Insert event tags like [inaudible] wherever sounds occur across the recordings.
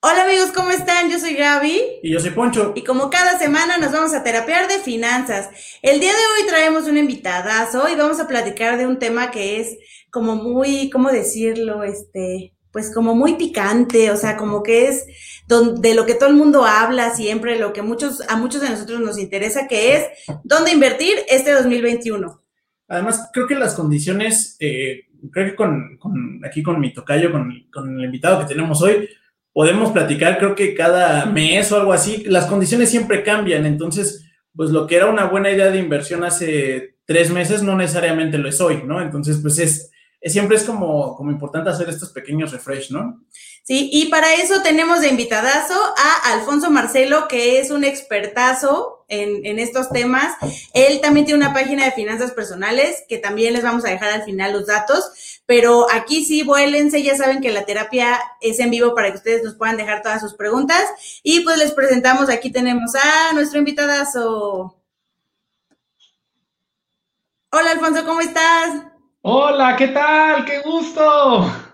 Hola amigos, ¿cómo están? Yo soy Gaby. Y yo soy Poncho. Y como cada semana nos vamos a terapiar de finanzas. El día de hoy traemos un invitadazo y vamos a platicar de un tema que es como muy, ¿cómo decirlo? Este, pues como muy picante, o sea, como que es de lo que todo el mundo habla siempre, lo que muchos, a muchos de nosotros nos interesa, que es dónde invertir este 2021. Además, creo que las condiciones, eh, creo que con, aquí con mi tocayo, con, con el invitado que tenemos hoy, podemos platicar, creo que cada mes o algo así, las condiciones siempre cambian, entonces, pues lo que era una buena idea de inversión hace tres meses no necesariamente lo es hoy, ¿no? Entonces, pues es, siempre es como, como importante hacer estos pequeños refresh, ¿no? Sí, y para eso tenemos de invitadazo a Alfonso Marcelo, que es un expertazo en, estos temas. Él también tiene una página de finanzas personales, que también les vamos a dejar al final los datos, pero aquí sí, vuélense, ya saben que la terapia es en vivo para que ustedes nos puedan dejar todas sus preguntas. Y pues les presentamos, aquí tenemos a nuestro invitadazo. Hola Alfonso, ¿cómo estás? Hola, ¿qué tal? ¡Qué gusto!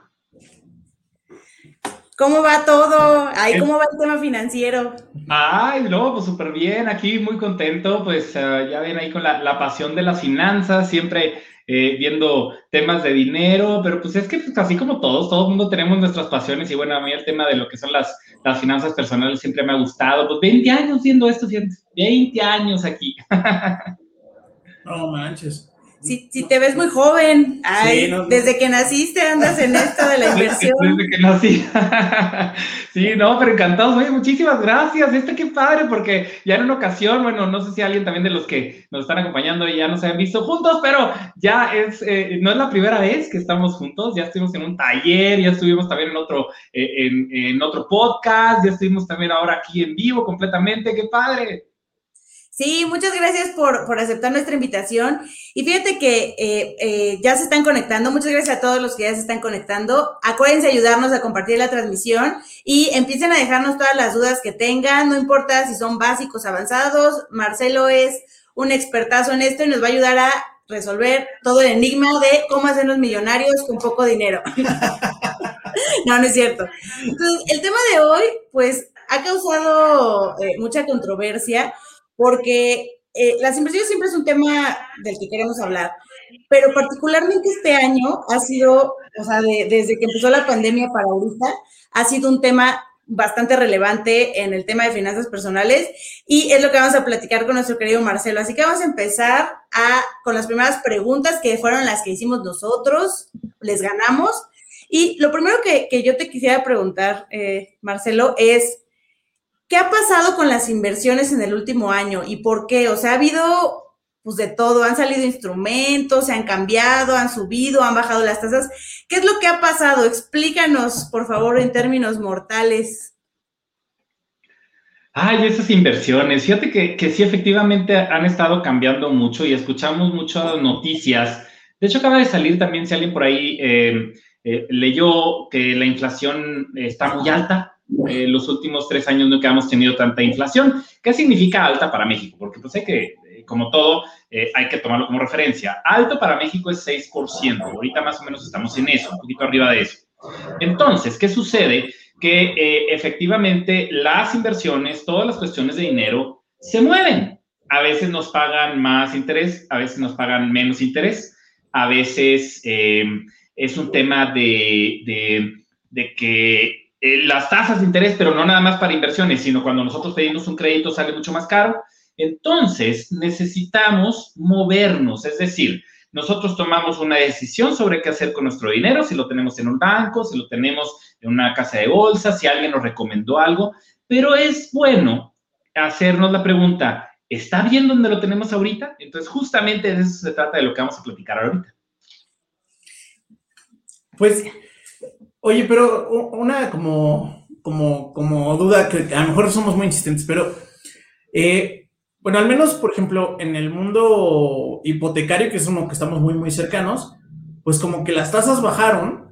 ¿Cómo va todo? Ay, ¿cómo va el tema financiero? Ay, no, pues súper bien, aquí muy contento, pues uh, ya ven ahí con la, la, pasión de las finanzas, siempre eh, viendo temas de dinero, pero pues es que pues, así como todos, todo el mundo tenemos nuestras pasiones y bueno, a mí el tema de lo que son las, las finanzas personales siempre me ha gustado, pues 20 años viendo esto, 20 años aquí. [laughs] no manches si, si te ves muy joven, Ay, desde que naciste andas en esto de la [laughs] inversión. Desde que nací. [laughs] sí, no, pero encantados. Oye, muchísimas gracias. Este qué padre, porque ya en una ocasión, bueno, no sé si alguien también de los que nos están acompañando ya nos han visto juntos, pero ya es, eh, no es la primera vez que estamos juntos. Ya estuvimos en un taller, ya estuvimos también en otro, eh, en, en otro podcast, ya estuvimos también ahora aquí en vivo completamente. Qué padre. Sí, muchas gracias por, por, aceptar nuestra invitación. Y fíjate que eh, eh, ya se están conectando. Muchas gracias a todos los que ya se están conectando. Acuérdense ayudarnos a compartir la transmisión y empiecen a dejarnos todas las dudas que tengan. No importa si son básicos, avanzados. Marcelo es un expertazo en esto y nos va a ayudar a resolver todo el enigma de cómo hacernos millonarios con poco dinero. [laughs] no, no es cierto. Entonces, el tema de hoy, pues, ha causado eh, mucha controversia porque eh, las inversiones siempre es un tema del que queremos hablar, pero particularmente este año ha sido, o sea, desde que empezó la pandemia para ahorita, ha sido un tema bastante relevante en el tema de finanzas personales y es lo que vamos a platicar con nuestro querido Marcelo. Así que vamos a empezar a, con las primeras preguntas que fueron las que hicimos nosotros, les ganamos. Y lo primero que, que yo te quisiera preguntar, eh, Marcelo, es, ¿Qué ha pasado con las inversiones en el último año y por qué? O sea, ha habido pues de todo, han salido instrumentos, se han cambiado, han subido, han bajado las tasas. ¿Qué es lo que ha pasado? Explícanos, por favor, en términos mortales. Ay, esas inversiones. Fíjate que, que sí, efectivamente han estado cambiando mucho y escuchamos muchas noticias. De hecho, acaba de salir también, si alguien por ahí eh, eh, leyó que la inflación está muy alta, eh, los últimos tres años no que hemos tenido tanta inflación. ¿Qué significa alta para México? Porque pues hay que, eh, como todo, eh, hay que tomarlo como referencia. Alto para México es 6%. Ahorita más o menos estamos en eso, un poquito arriba de eso. Entonces, ¿qué sucede? Que efectivamente las inversiones, todas las cuestiones de dinero, se mueven. A veces nos pagan más interés, a veces nos pagan menos interés, a veces es un tema de, de, de que eh, las tasas de interés, pero no nada más para inversiones, sino cuando nosotros pedimos un crédito sale mucho más caro. Entonces, necesitamos movernos, es decir, nosotros tomamos una decisión sobre qué hacer con nuestro dinero, si lo tenemos en un banco, si lo tenemos en una casa de bolsa, si alguien nos recomendó algo, pero es bueno hacernos la pregunta, ¿está bien donde lo tenemos ahorita? Entonces, justamente de eso se trata de lo que vamos a platicar ahorita. Pues Oye, pero una como, como, como duda que a lo mejor somos muy insistentes, pero eh, bueno, al menos, por ejemplo, en el mundo hipotecario, que es uno que estamos muy, muy cercanos, pues como que las tasas bajaron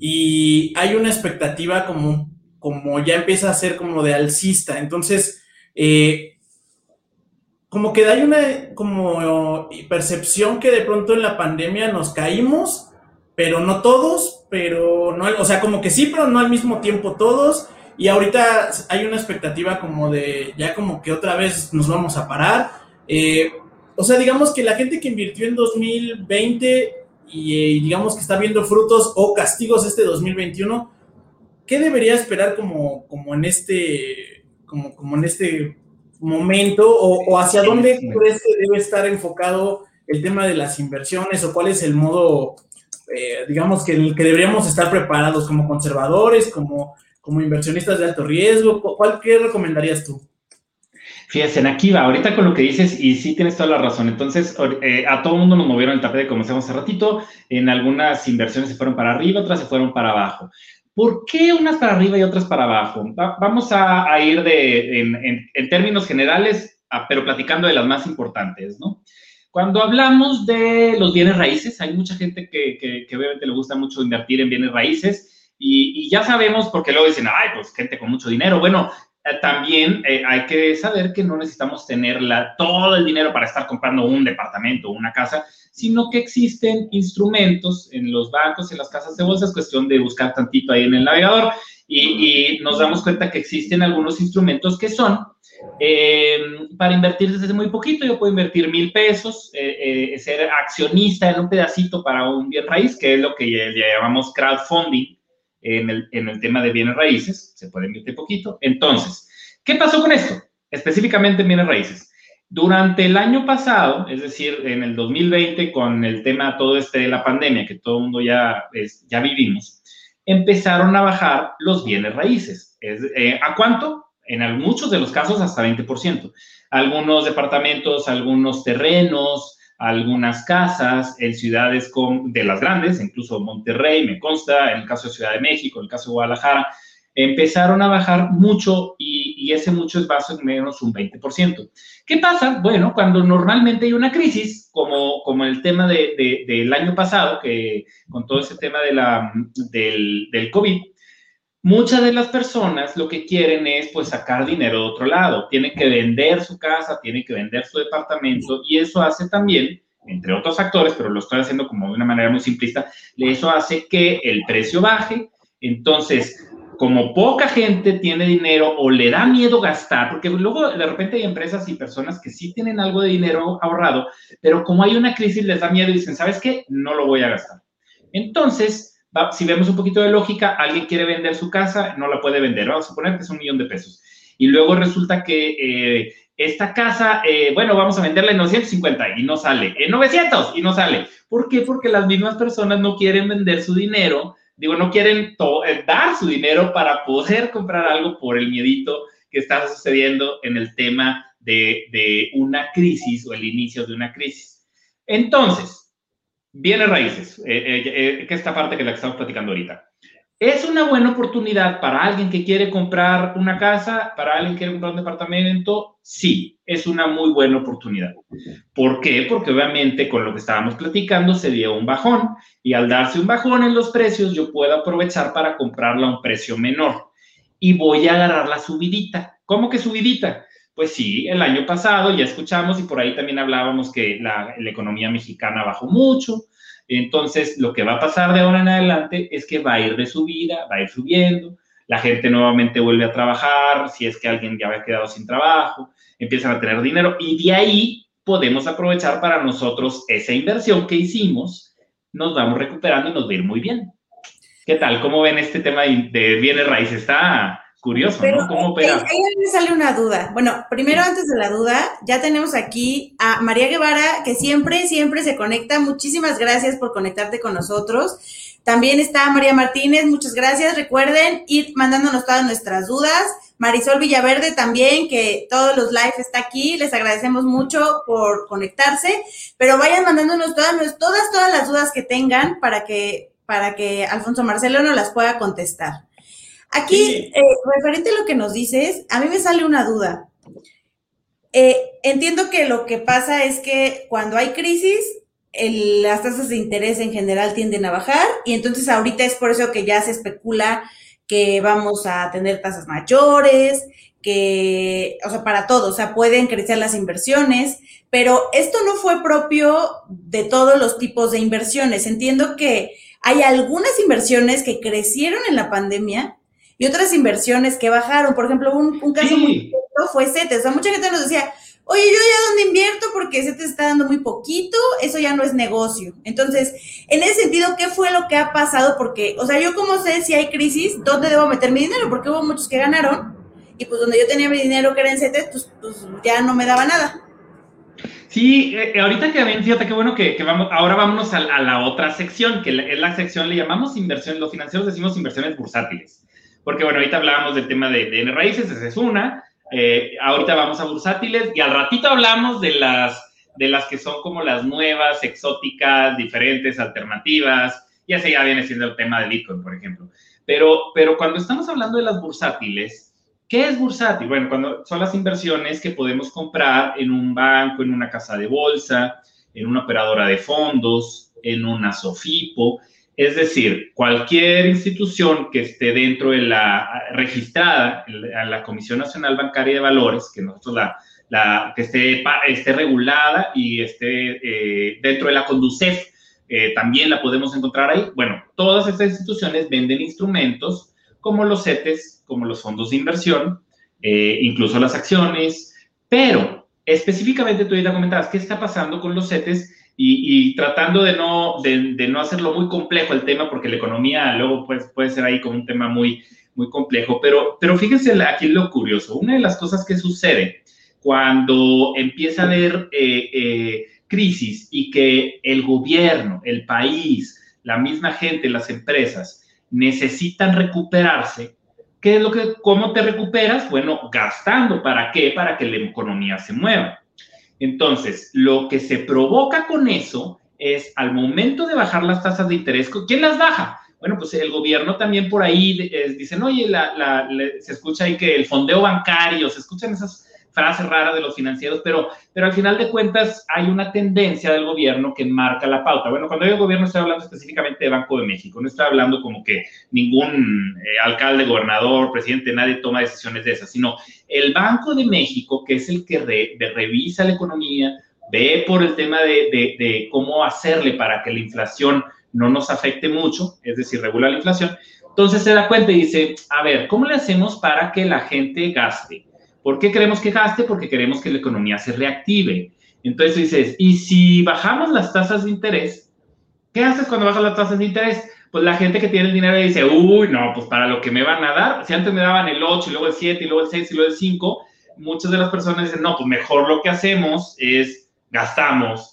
y hay una expectativa como, como ya empieza a ser como de alcista. Entonces, eh, como que hay una como percepción que de pronto en la pandemia nos caímos, pero no todos, pero no, o sea, como que sí, pero no al mismo tiempo todos. Y ahorita hay una expectativa como de ya como que otra vez nos vamos a parar. Eh, o sea, digamos que la gente que invirtió en 2020 y, digamos que está viendo frutos o castigos este 2021, ¿qué debería esperar como, como en este como, como en este momento o, hacia dónde crees que debe estar enfocado el tema de las inversiones o cuál es el modo, eh, digamos, que que deberíamos estar preparados como conservadores, como, como inversionistas de alto riesgo? ¿Cuál, ¿Qué recomendarías tú? Fíjense, aquí va, ahorita con lo que dices, y sí tienes toda la razón. Entonces, eh, a todo mundo nos movieron el tapete, como hace ratito. En algunas inversiones se fueron para arriba, otras se fueron para abajo. ¿Por qué unas para arriba y otras para abajo? vamos a, ir de, en, términos generales, pero platicando de las más importantes, ¿no? Cuando hablamos de los bienes raíces, hay mucha gente que, que, obviamente le gusta mucho invertir en bienes raíces y, ya sabemos, porque luego dicen, ay, pues gente con mucho dinero. Bueno, eh, también eh, hay que saber que no necesitamos tener todo el dinero para estar comprando un departamento o una casa, sino que existen instrumentos en los bancos, en las casas de bolsa, es cuestión de buscar tantito ahí en el navegador y, nos damos cuenta que existen algunos instrumentos que son eh, para invertir desde muy poquito, yo puedo invertir mil pesos, eh, eh, ser accionista en un pedacito para un bien raíz, que es lo que ya, llamamos crowdfunding en el, en el tema de bienes raíces, se puede invertir poquito. Entonces, ¿qué pasó con esto? Específicamente en bienes raíces. Durante el año pasado, es decir, en el 2020, con el tema todo este de la pandemia que todo el mundo ya, ya vivimos, empezaron a bajar los bienes raíces. Eh, ¿A cuánto? En muchos de los casos hasta 20%. Algunos departamentos, algunos terrenos, algunas casas en ciudades de las grandes, incluso Monterrey, me consta, en el caso de Ciudad de México, en el caso de Guadalajara, empezaron a bajar mucho y, ese mucho es más o menos un 20%. ¿Qué pasa? Bueno, cuando normalmente hay una crisis, como, como el tema de, del año pasado, que con todo ese tema de la, del, del COVID, muchas de las personas lo que quieren es pues sacar dinero de otro lado, tienen que vender su casa, tienen que vender su departamento y eso hace también entre otros factores, pero lo estoy haciendo como de una manera muy simplista, eso hace que el precio baje. Entonces, como poca gente tiene dinero o le da miedo gastar, porque luego de repente hay empresas y personas que sí tienen algo de dinero ahorrado, pero como hay una crisis les da miedo y dicen, ¿sabes qué? No lo voy a gastar. Entonces, si vemos un poquito de lógica, alguien quiere vender su casa, no la puede vender, vamos a suponer que es un millón de pesos. Y luego resulta que eh, esta casa, eh, bueno, vamos a venderla en 950 y no sale, en 900 y no sale. ¿Por qué? Porque las mismas personas no quieren vender su dinero digo, no quieren eh, dar su dinero para poder comprar algo por el miedito que está sucediendo en el tema de, una crisis o el inicio de una crisis. Entonces, viene raíces, eh, eh, que esta parte que la que estamos platicando ahorita. ¿Es una buena oportunidad para alguien que quiere comprar una casa, para alguien que quiere comprar un departamento? Sí, es una muy buena oportunidad. ¿Por qué? Porque obviamente con lo que estábamos platicando se dio un bajón y al darse un bajón en los precios yo puedo aprovechar para comprarla a un precio menor y voy a agarrar la subidita. ¿Cómo que subidita? Pues sí, el año pasado ya escuchamos y por ahí también hablábamos que la, la economía mexicana bajó mucho, entonces, lo que va a pasar de ahora en adelante es que va a ir de subida, va a ir subiendo, la gente nuevamente vuelve a trabajar, si es que alguien ya había quedado sin trabajo, empiezan a tener dinero y de ahí podemos aprovechar para nosotros esa inversión que hicimos, nos vamos recuperando y nos va a ir muy bien. ¿Qué tal? ¿Cómo ven este tema de bienes raíces? Está, Curioso, ¿no? ¿Cómo opera? Ahí, me sale una duda. Bueno, primero antes de la duda, ya tenemos aquí a María Guevara, que siempre, siempre se conecta. Muchísimas gracias por conectarte con nosotros. También está María Martínez, muchas gracias. Recuerden ir mandándonos todas nuestras dudas. Marisol Villaverde también, que todos los live está aquí. Les agradecemos mucho por conectarse, pero vayan mandándonos todas, todas, todas las dudas que tengan para que para que Alfonso Marcelo nos las pueda contestar. Aquí, eh, referente a lo que nos dices, a mí me sale una duda. Eh, entiendo que lo que pasa es que cuando hay crisis, las tasas de interés en general tienden a bajar y entonces ahorita es por eso que ya se especula que vamos a tener tasas mayores, que, o sea, para todo, o sea, pueden crecer las inversiones, pero esto no fue propio de todos los tipos de inversiones. Entiendo que hay algunas inversiones que crecieron en la pandemia y otras inversiones que bajaron. Por ejemplo, un, caso muy fue CETES. O sea, mucha gente nos decía, oye, yo ya dónde invierto porque CETES está dando muy poquito, eso ya no es negocio. Entonces, en ese sentido, ¿qué fue lo que ha pasado? Porque, o sea, yo como sé si hay crisis, ¿dónde debo meter mi dinero? Porque hubo muchos que ganaron y pues donde yo tenía mi dinero que era en CETES, pues, pues ya no me daba nada. Sí, eh, ahorita que ven, fíjate qué bueno que, vamos, ahora vámonos a, la otra sección, que es la sección, le llamamos inversión, los financieros decimos inversiones bursátiles, porque bueno, ahorita hablábamos del tema de, de raíces, esa es una, eh, ahorita vamos a bursátiles y al ratito hablamos de las, de las que son como las nuevas, exóticas, diferentes, alternativas, y así ya viene siendo el tema de Bitcoin, por ejemplo. Pero, pero cuando estamos hablando de las bursátiles, ¿qué es bursátil? Bueno, cuando son las inversiones que podemos comprar en un banco, en una casa de bolsa, en una operadora de fondos, en una SOFIPO, es decir, cualquier institución que esté dentro de la registrada a la Comisión Nacional Bancaria de Valores, que nosotros la, que esté, esté regulada y esté eh, dentro de la Conducef, eh, también la podemos encontrar ahí. Bueno, todas estas instituciones venden instrumentos como los CETES, como los fondos de inversión, eh, incluso las acciones, pero específicamente tú ya comentabas, ¿qué está pasando con los CETES? Y, tratando de no, de, no hacerlo muy complejo el tema, porque la economía luego pues, puede ser ahí como un tema muy, muy complejo. Pero, pero fíjense aquí lo curioso. Una de las cosas que sucede cuando empieza a haber eh, eh, crisis y que el gobierno, el país, la misma gente, las empresas necesitan recuperarse, ¿qué es lo que, cómo te recuperas? Bueno, gastando. ¿Para qué? Para que la economía se mueva. Entonces, lo que se provoca con eso es al momento de bajar las tasas de interés, ¿quién las baja? Bueno, pues el gobierno también por ahí dicen, oye, se escucha ahí que el fondeo bancario, se escuchan esas frase rara de los financieros, pero, pero al final de cuentas hay una tendencia del gobierno que marca la pauta. Bueno, cuando digo gobierno estoy hablando específicamente de Banco de México, no estoy hablando como que ningún eh, alcalde, gobernador, presidente, nadie toma decisiones de esas, sino el Banco de México, que es el que revisa la economía, ve por el tema de, cómo hacerle para que la inflación no nos afecte mucho, es decir, regula la inflación. Entonces se da cuenta y dice, a ver, ¿cómo le hacemos para que la gente gaste? ¿Por qué queremos que gaste? Porque queremos que la economía se reactive. Entonces dices, ¿y si bajamos las tasas de interés? ¿Qué haces cuando bajas las tasas de interés? Pues la gente que tiene el dinero dice, uy, no, pues para lo que me van a dar, si antes me daban el 8 y luego el 7 y luego el 6 y luego el 5, muchas de las personas dicen, no, pues mejor lo que hacemos es gastamos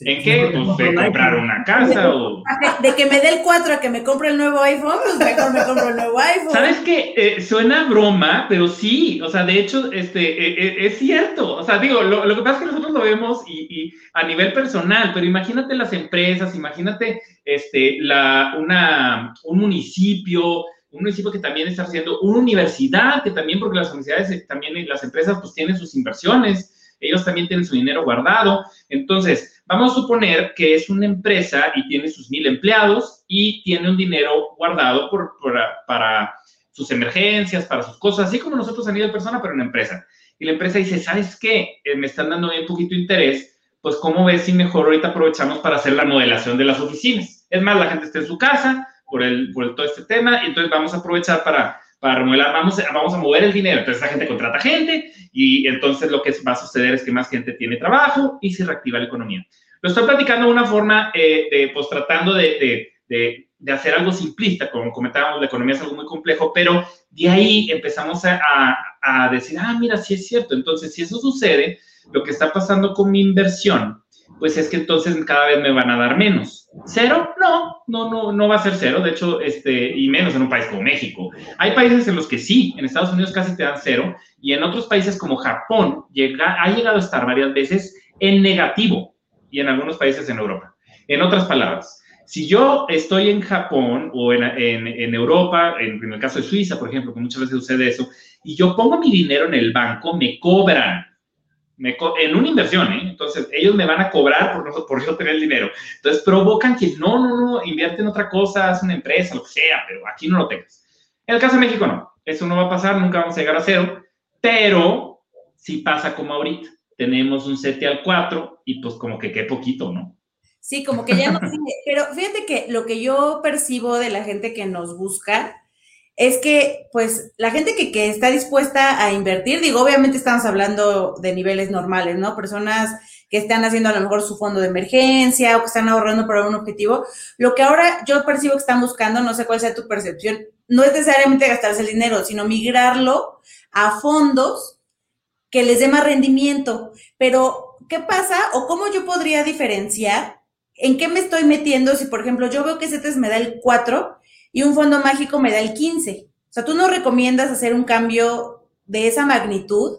¿En qué? Pues de comprar una casa [laughs] o... De que me dé el 4 a que me compre el nuevo iPhone, pues mejor me compro el nuevo iPhone. ¿Sabes qué? Eh, suena broma, pero sí, o sea, de hecho, este, eh, eh, es cierto. O sea, digo, lo, lo, que pasa es que nosotros lo vemos y, y, a nivel personal, pero imagínate las empresas, imagínate este, la, una, un municipio, un municipio que también está haciendo, una universidad que también, porque las universidades también, las empresas pues tienen sus inversiones, ellos también tienen su dinero guardado. Entonces, vamos a suponer que es una empresa y tiene sus mil empleados y tiene un dinero guardado por, para sus emergencias, para sus cosas, así como nosotros a nivel persona, pero en empresa. Y la empresa dice, ¿sabes qué? Eh, me están dando un poquito interés, pues ¿cómo ves si mejor ahorita aprovechamos para hacer la modelación de las oficinas? Es más, la gente está en su casa por, el, por todo este tema, y entonces vamos a aprovechar para para remodelar, vamos, vamos a mover el dinero. Entonces la gente contrata gente y entonces lo que va a suceder es que más gente tiene trabajo y se reactiva la economía. Lo estoy platicando de una forma, eh, de, pues tratando de, de, de, hacer algo simplista, como comentábamos, la economía es algo muy complejo, pero de ahí empezamos a, a, a decir, ah, mira, sí es cierto. Entonces, si eso sucede, lo que está pasando con mi inversión pues es que entonces cada vez me van a dar menos. ¿Cero? No, no, no, no va a ser cero. De hecho, este, y menos en un país como México. Hay países en los que sí, en Estados Unidos casi te dan cero, y en otros países como Japón ha llegado a estar varias veces en negativo, y en algunos países en Europa. En otras palabras, Si yo estoy en Japón o en, en, Europa, en, en, el caso de Suiza, por ejemplo, que muchas veces sucede eso, y yo pongo mi dinero en el banco, me cobran. Me en una inversión, ¿eh? Entonces, ellos me van a cobrar por, no, por yo tener el dinero. Entonces, provocan que no, no, no, invierte en otra cosa, haz una empresa, lo que sea, pero aquí no lo tengas. En el caso de México, no. Eso no va a pasar, nunca vamos a llegar a cero, pero sí pasa como ahorita. Tenemos un 7 al 4 y pues como que qué poquito, ¿no? Sí, como que ya no tiene, [laughs] pero fíjate que lo que yo percibo de la gente que nos busca es que, pues, la gente que, que, está dispuesta a invertir, digo, obviamente estamos hablando de niveles normales, ¿no? Personas que están haciendo a lo mejor su fondo de emergencia o que están ahorrando para un objetivo. Lo que ahora yo percibo que están buscando, no sé cuál sea tu percepción, no es necesariamente gastarse el dinero, sino migrarlo a fondos que les dé más rendimiento. Pero, ¿qué pasa o cómo yo podría diferenciar ¿en qué me estoy metiendo si, por ejemplo, yo veo que CETES me da el 4 y un fondo mágico me da el 15? O sea, ¿tú no recomiendas hacer un cambio de esa magnitud?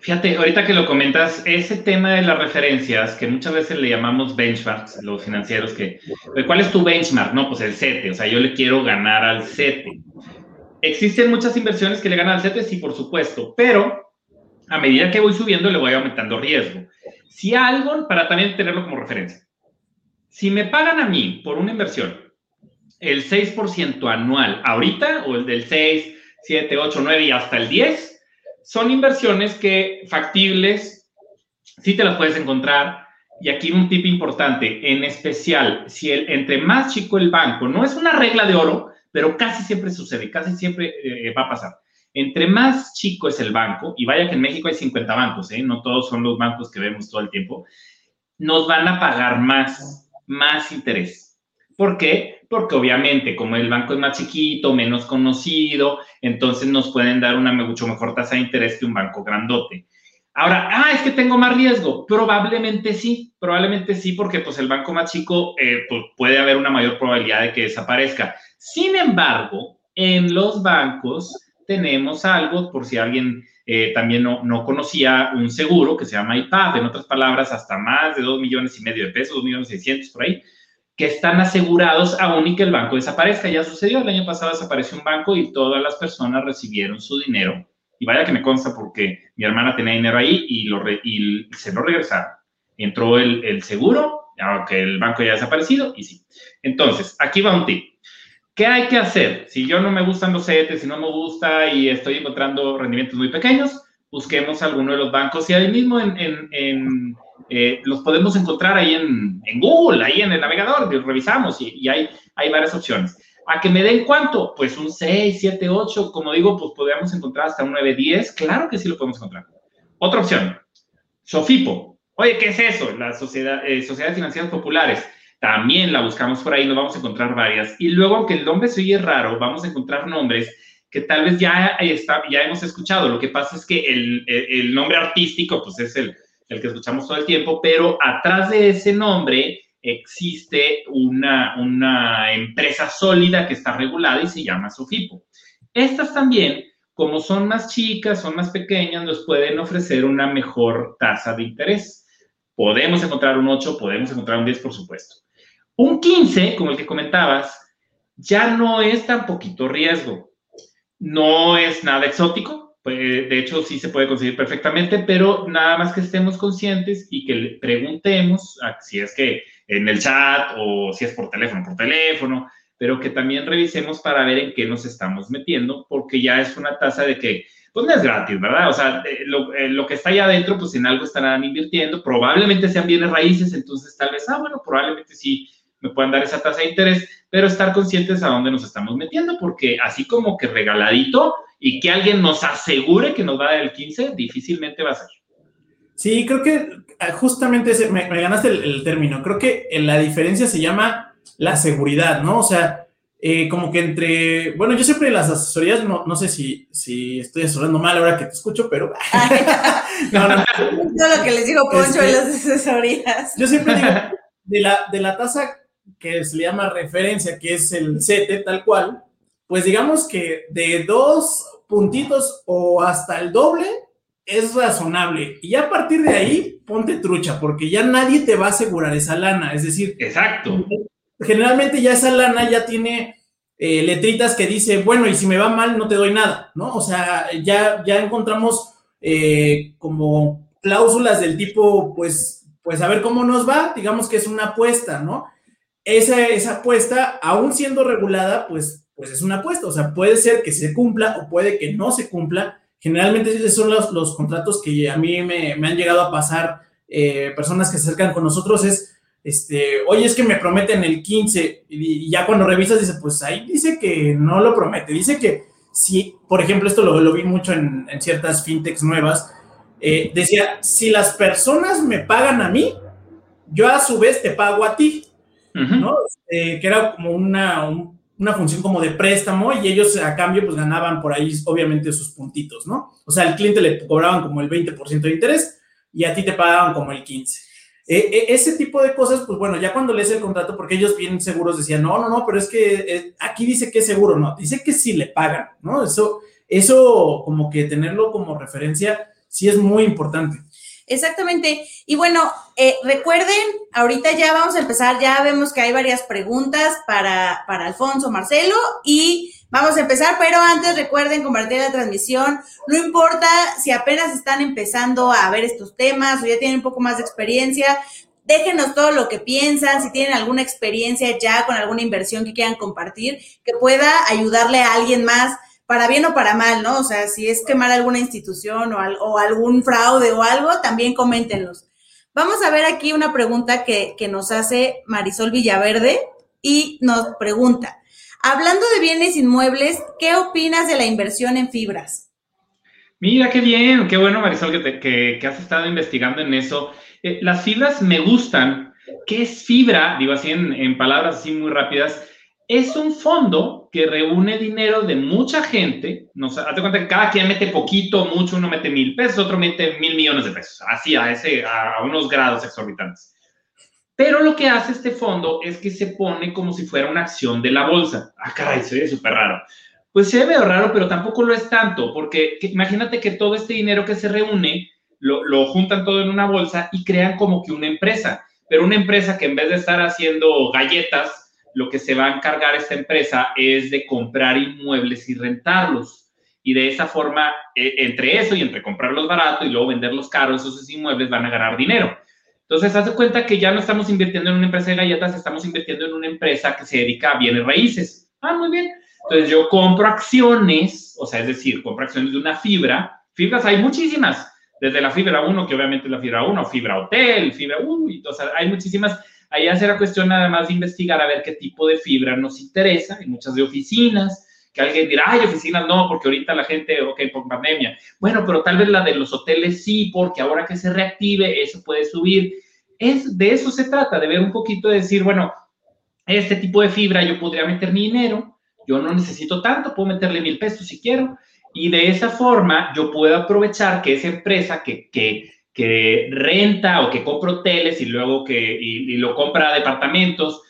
Fíjate, ahorita que lo comentas, ese tema de las referencias, que muchas veces le llamamos benchmarks, los financieros, que, ¿cuál es tu benchmark? No, pues el CETE, o sea, yo le quiero ganar al CETE. ¿Existen muchas inversiones que le ganan al CETE? Sí, por supuesto, pero a medida que voy subiendo le voy aumentando riesgo. Si algo, para también tenerlo como referencia, si me pagan a mí por una inversión el 6% anual ahorita, o el del 6, 7, 8, 9 y hasta el 10, son inversiones que factibles, sí te las puedes encontrar. Y aquí un tip importante, en especial, si el, entre más chico el banco, no es una regla de oro, pero casi siempre sucede, casi siempre eh, va a pasar. Entre más chico es el banco, y vaya que en México hay 50 bancos, ¿eh? no todos son los bancos que vemos todo el tiempo, nos van a pagar más, más interés. ¿Por qué? porque obviamente como el banco es más chiquito, menos conocido, entonces nos pueden dar una mucho mejor tasa de interés que un banco grandote. Ahora, ah, es que tengo más riesgo. Probablemente sí, probablemente sí, porque pues el banco más chico eh, pues, puede haber una mayor probabilidad de que desaparezca. Sin embargo, en los bancos tenemos algo, por si alguien eh, también no, no, conocía, un seguro que se llama IPAD, en otras palabras, hasta más de 2 millones y medio de pesos, 2 millones 600 por ahí, que están asegurados aún y que el banco desaparezca. Ya sucedió, el año pasado desapareció un banco y todas las personas recibieron su dinero. Y vaya que me consta porque mi hermana tenía dinero ahí y, lo y se lo regresaron. Entró el, el seguro, aunque el banco ya desaparecido, y sí. Entonces, aquí va un tip. ¿Qué hay que hacer? Si yo no me gustan los CETES, si no me gusta y estoy encontrando rendimientos muy pequeños, busquemos alguno de los bancos y ahí mismo en, en eh, los podemos encontrar ahí en, Google, ahí en el navegador, revisamos y, hay, hay varias opciones. ¿A que me den cuánto? Pues un 6, 7, 8, como digo, pues podríamos encontrar hasta un 9, 10, claro que sí lo podemos encontrar. Otra opción, Sofipo. Oye, ¿qué es eso? La sociedad, eh, Sociedades Financieras Populares. También la buscamos por ahí, nos vamos a encontrar varias. Y luego, aunque el nombre se oye raro, vamos a encontrar nombres que tal vez ya, está, ya hemos escuchado. Lo que pasa es que el, el nombre artístico, pues es el, el que escuchamos todo el tiempo, pero atrás de ese nombre existe una, una empresa sólida que está regulada y se llama Sofipo. Estas también, como son más chicas, son más pequeñas, nos pueden ofrecer una mejor tasa de interés. Podemos encontrar un 8, podemos encontrar un 10, por supuesto. Un 15, como el que comentabas, ya no es tan poquito riesgo. No es nada exótico, pues, de hecho, sí se puede conseguir perfectamente, pero nada más que estemos conscientes y que le preguntemos, si es que en el chat o si es por teléfono, por teléfono, pero que también revisemos para ver en qué nos estamos metiendo, porque ya es una tasa de que, pues no es gratis, ¿verdad? O sea, eh, lo, eh, lo, que está allá adentro, pues en algo estarán invirtiendo, probablemente sean bienes raíces, entonces tal vez, ah, bueno, probablemente sí me puedan dar esa tasa de interés, pero estar conscientes a dónde nos estamos metiendo, porque así como que regaladito y que alguien nos asegure que nos va a dar el 15, difícilmente va a ser. Sí, creo que ah, justamente me, ganaste el, término. Creo que la diferencia se llama la seguridad, ¿no? O sea, eh, como que entre, bueno, yo siempre en las asesorías, no, no sé si, si estoy asesorando mal ahora que te escucho, pero... [laughs] no, no. [laughs] Todo lo que les digo Poncho en las asesorías. Yo siempre digo, [laughs] de la, de la tasa que se le llama referencia, que es el CETE tal cual, pues digamos que de dos puntitos o hasta el doble es razonable. Y a partir de ahí, ponte trucha, porque ya nadie te va a asegurar esa lana. Es decir, exacto. Generalmente ya esa lana ya tiene eh, letritas que dice, bueno, y si me va mal, no te doy nada, ¿no? O sea, ya, ya encontramos eh, como cláusulas del tipo, pues, pues a ver cómo nos va, digamos que es una apuesta, ¿no? Esa, esa apuesta, aún siendo regulada, pues, pues es una apuesta, o sea, puede ser que se cumpla o puede que no se cumpla, Generalmente esos son los, los contratos que a mí me, me han llegado a pasar eh, personas que se acercan con nosotros, es, este, oye, es que me prometen el 15 y, ya cuando revisas dice, pues ahí dice que no lo promete, dice que si, por ejemplo, esto lo, lo vi mucho en, en, ciertas fintechs nuevas, eh, decía, si las personas me pagan a mí, yo a su vez te pago a ti, ¿no? Eh, que era como una, un, una función como de préstamo y ellos a cambio pues ganaban por ahí obviamente sus puntitos, ¿no? O sea, al cliente le cobraban como el 20% de interés y a ti te pagaban como el 15%. E, e, ese tipo de cosas, pues bueno, ya cuando lees el contrato, porque ellos bien seguros decían, no, no, no, pero es que eh, aquí dice que es seguro, no, dice que sí le pagan, ¿no? Eso, eso como que tenerlo como referencia sí es muy importante. Exactamente. Y bueno, eh, recuerden, ahorita ya vamos a empezar, ya vemos que hay varias preguntas para, para Alfonso, Marcelo, y vamos a empezar, pero antes recuerden compartir la transmisión. No importa si apenas están empezando a ver estos temas o ya tienen un poco más de experiencia, déjenos todo lo que piensan, si tienen alguna experiencia ya con alguna inversión que quieran compartir, que pueda ayudarle a alguien más para bien o para mal, ¿no? O sea, si es quemar alguna institución o, algún fraude o algo, también coméntenlos. Vamos a ver aquí una pregunta que, nos hace Marisol Villaverde y nos pregunta, hablando de bienes inmuebles, ¿qué opinas de la inversión en fibras? Mira, qué bien, qué bueno, Marisol, que, que, has estado investigando en eso. Eh, las fibras me gustan. ¿Qué es fibra? Digo así en, en palabras así muy rápidas es un fondo que reúne dinero de mucha gente. No sé, hazte cuenta que cada quien mete poquito, mucho, uno mete mil pesos, otro mete mil millones de pesos, así a, ese, a unos grados exorbitantes. Pero lo que hace este fondo es que se pone como si fuera una acción de la bolsa. Ah, caray, se ve súper raro. Pues se ve raro, pero tampoco lo es tanto, porque imagínate que todo este dinero que se reúne lo, lo juntan todo en una bolsa y crean como que una empresa. Pero una empresa que en vez de estar haciendo galletas, lo que se va a encargar esta empresa es de comprar inmuebles y rentarlos. Y de esa forma, e, entre eso y entre comprarlos barato y luego venderlos caros, esos inmuebles van a ganar dinero. Entonces, haz de cuenta que ya no estamos invirtiendo en una empresa de galletas, estamos invirtiendo en una empresa que se dedica a bienes raíces. Ah, muy bien. Entonces, yo compro acciones, o sea, es decir, compro acciones de una fibra. Fibras hay muchísimas, desde la fibra 1, que obviamente es la fibra 1, fibra hotel, fibra, uy, o sea, hay muchísimas Ahí será cuestión nada más de investigar a ver qué tipo de fibra nos interesa. Hay muchas de oficinas, que alguien dirá, ay, oficinas no, porque ahorita la gente, ok, por pandemia. Bueno, pero tal vez la de los hoteles sí, porque ahora que se reactive, eso puede subir. Es, de eso se trata, de ver un poquito, de decir, bueno, este tipo de fibra yo podría meter mi dinero, yo no necesito tanto, puedo meterle mil pesos si quiero, y de esa forma yo puedo aprovechar que esa empresa que, que que renta o que compra hoteles y luego que y, lo compra departamentos,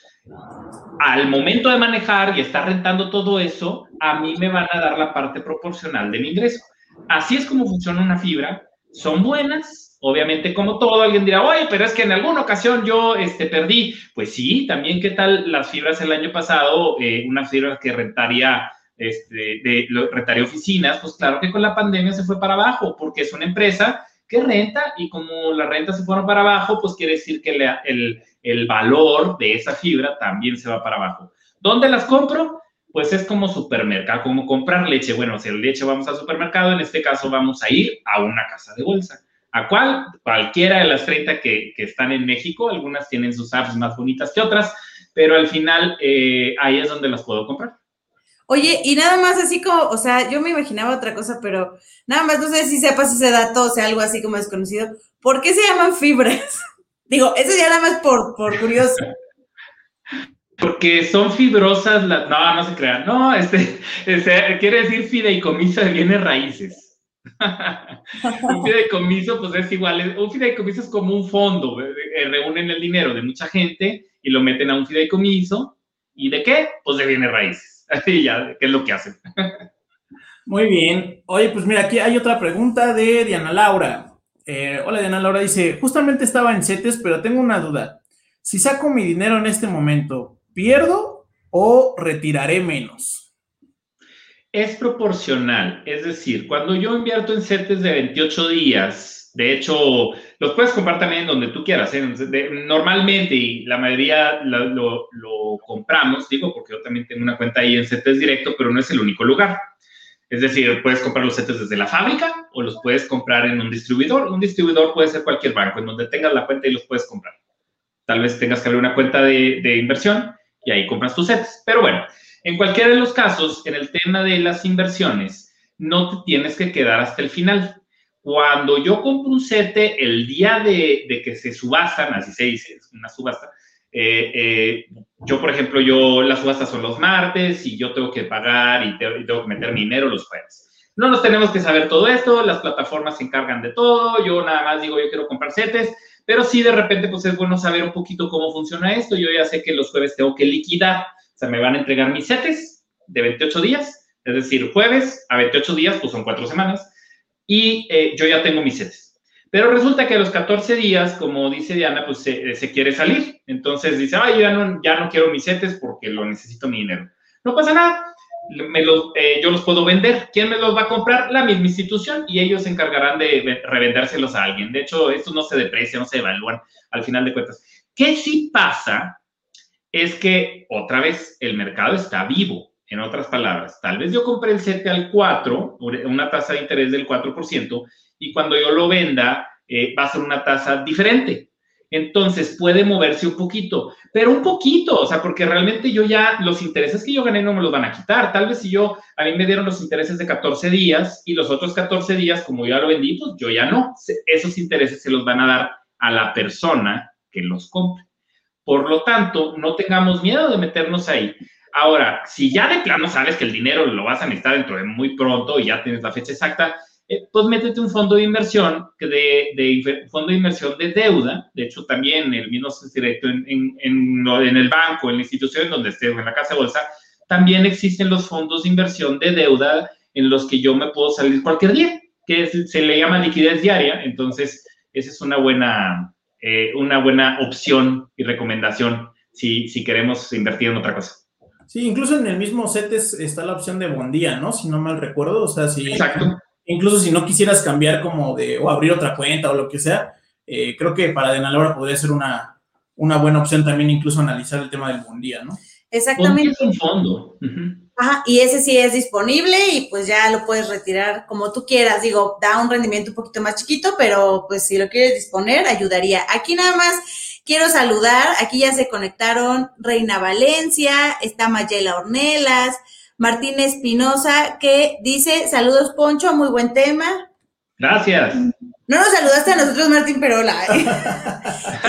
al momento de manejar y estar rentando todo eso, a mí me van a dar la parte proporcional de mi ingreso. Así es como funciona una fibra. Son buenas, obviamente como todo, alguien dirá, oye, pero es que en alguna ocasión yo este, perdí. Pues sí, también qué tal las fibras el año pasado, eh, una fibra que rentaría, este, de, rentaría oficinas, pues claro que con la pandemia se fue para abajo, porque es una empresa que renta y como la renta se fueron para abajo, pues quiere decir que el, el valor de esa fibra también se va para abajo. ¿Dónde las compro? Pues es como supermercado, como comprar leche. Bueno, si leche vamos al supermercado, en este caso vamos a ir a una casa de bolsa. ¿A cuál? Cualquiera de las 30 que, que están en México. Algunas tienen sus apps más bonitas que otras, pero al final eh, ahí es donde las puedo comprar. Oye, y nada más así como, o sea, yo me imaginaba otra cosa, pero nada más no sé si sepas ese dato o sea algo así como desconocido. ¿Por qué se llaman fibras? [laughs] Digo, eso ya nada más por, por curioso. Porque son fibrosas las. No, no se crean. No, este, quiere decir fideicomiso de bienes raíces. [laughs] un fideicomiso, pues es igual. Un fideicomiso es como un fondo. Eh, eh, reúnen el dinero de mucha gente y lo meten a un fideicomiso. ¿Y de qué? Pues de bienes raíces. [laughs] Así ya, ¿qué es lo que hacen? Muy bien. Oye, pues mira, aquí hay otra pregunta de Diana Laura. Eh, hola, Diana Laura dice: Justamente estaba en CETES, pero tengo una duda. Si saco mi dinero en este momento, ¿pierdo o retiraré menos? Es proporcional, es decir, cuando yo invierto en CETES de 28 días, de hecho, los puedes comprar también donde tú quieras. ¿eh? normalmente, y la mayoría lo, compramos, digo, porque yo también tengo una cuenta ahí en CETES directo, pero no es el único lugar. Es decir, puedes comprar los CETES desde la fábrica o los puedes comprar en un distribuidor. Un distribuidor puede ser cualquier banco en donde tengas la cuenta y los puedes comprar. Tal vez tengas que abrir una cuenta de, inversión y ahí compras tus sets. Pero bueno, en cualquiera de los casos, en el tema de las inversiones, no te tienes que quedar hasta el final. Cuando yo compro un sete, el día de, de que se subastan, así se dice, es una subasta, eh, eh, yo, por ejemplo, yo las subastas son los martes y yo tengo que pagar y, tengo que meter mi dinero los jueves. No nos tenemos que saber todo esto, las plataformas se encargan de todo, yo nada más digo, yo quiero comprar setes, pero sí, de repente, pues es bueno saber un poquito cómo funciona esto. Yo ya sé que los jueves tengo que liquidar, o sea, me van a entregar mis setes de 28 días, es decir, jueves a 28 días, pues son cuatro semanas, y eh, yo ya tengo mis setes. Pero resulta que a los 14 días, como dice Diana, pues se, se quiere salir. Entonces dice, ay, yo ya no, quiero mis setes porque lo necesito mi dinero. No pasa nada, eh, yo los puedo vender. ¿Quién me los va a comprar? La misma institución y ellos se encargarán de revendérselos a alguien. De hecho, estos no se deprecian, no se evalúan al final de cuentas. ¿Qué sí pasa? Es que otra vez el mercado está vivo. En otras palabras, tal vez yo compré el CETE al 4, una tasa de interés del 4%, y cuando yo lo venda eh, va a ser una tasa diferente. Entonces puede moverse un poquito, pero un poquito, o sea, porque realmente yo ya, los intereses que yo gané no me los van a quitar. Tal vez si yo, a mí me dieron los intereses de 14 días y los otros 14 días, como ya lo vendí, pues yo ya no. Esos intereses se los van a dar a la persona que los compre. Por lo tanto, no tengamos miedo de meternos ahí. Ahora, si ya de plano sabes que el dinero lo vas a necesitar dentro de muy pronto y ya tienes la fecha exacta, eh, pues métete un fondo de inversión, de, fondo de inversión de deuda, de hecho también el mismo es directo en, en, el banco, en la institución donde estés, en la casa de bolsa, también existen los fondos de inversión de deuda en los que yo me puedo salir cualquier día, que se le llama liquidez diaria, entonces esa es una buena, eh, una buena opción y recomendación si, si queremos invertir en otra cosa. Sí, incluso en el mismo CETES está la opción de bondía, ¿no? Si no mal recuerdo, o sea, si... Exacto incluso si no quisieras cambiar como de, o abrir otra cuenta o lo que sea, eh, creo que para Denalora podría ser una, una buena opción también incluso analizar el tema del bondía, ¿no? Exactamente. un fondo. Ajá, y ese sí es disponible y pues ya lo puedes retirar como tú quieras. Digo, da un rendimiento un poquito más chiquito, pero pues si lo quieres disponer, ayudaría. Aquí nada más quiero saludar, aquí ya se conectaron Reina Valencia, está Mayela Ornelas, Martín Espinosa, que dice, saludos Poncho, muy buen tema. Gracias. No nos saludaste a nosotros, Martín Perola. ¿eh?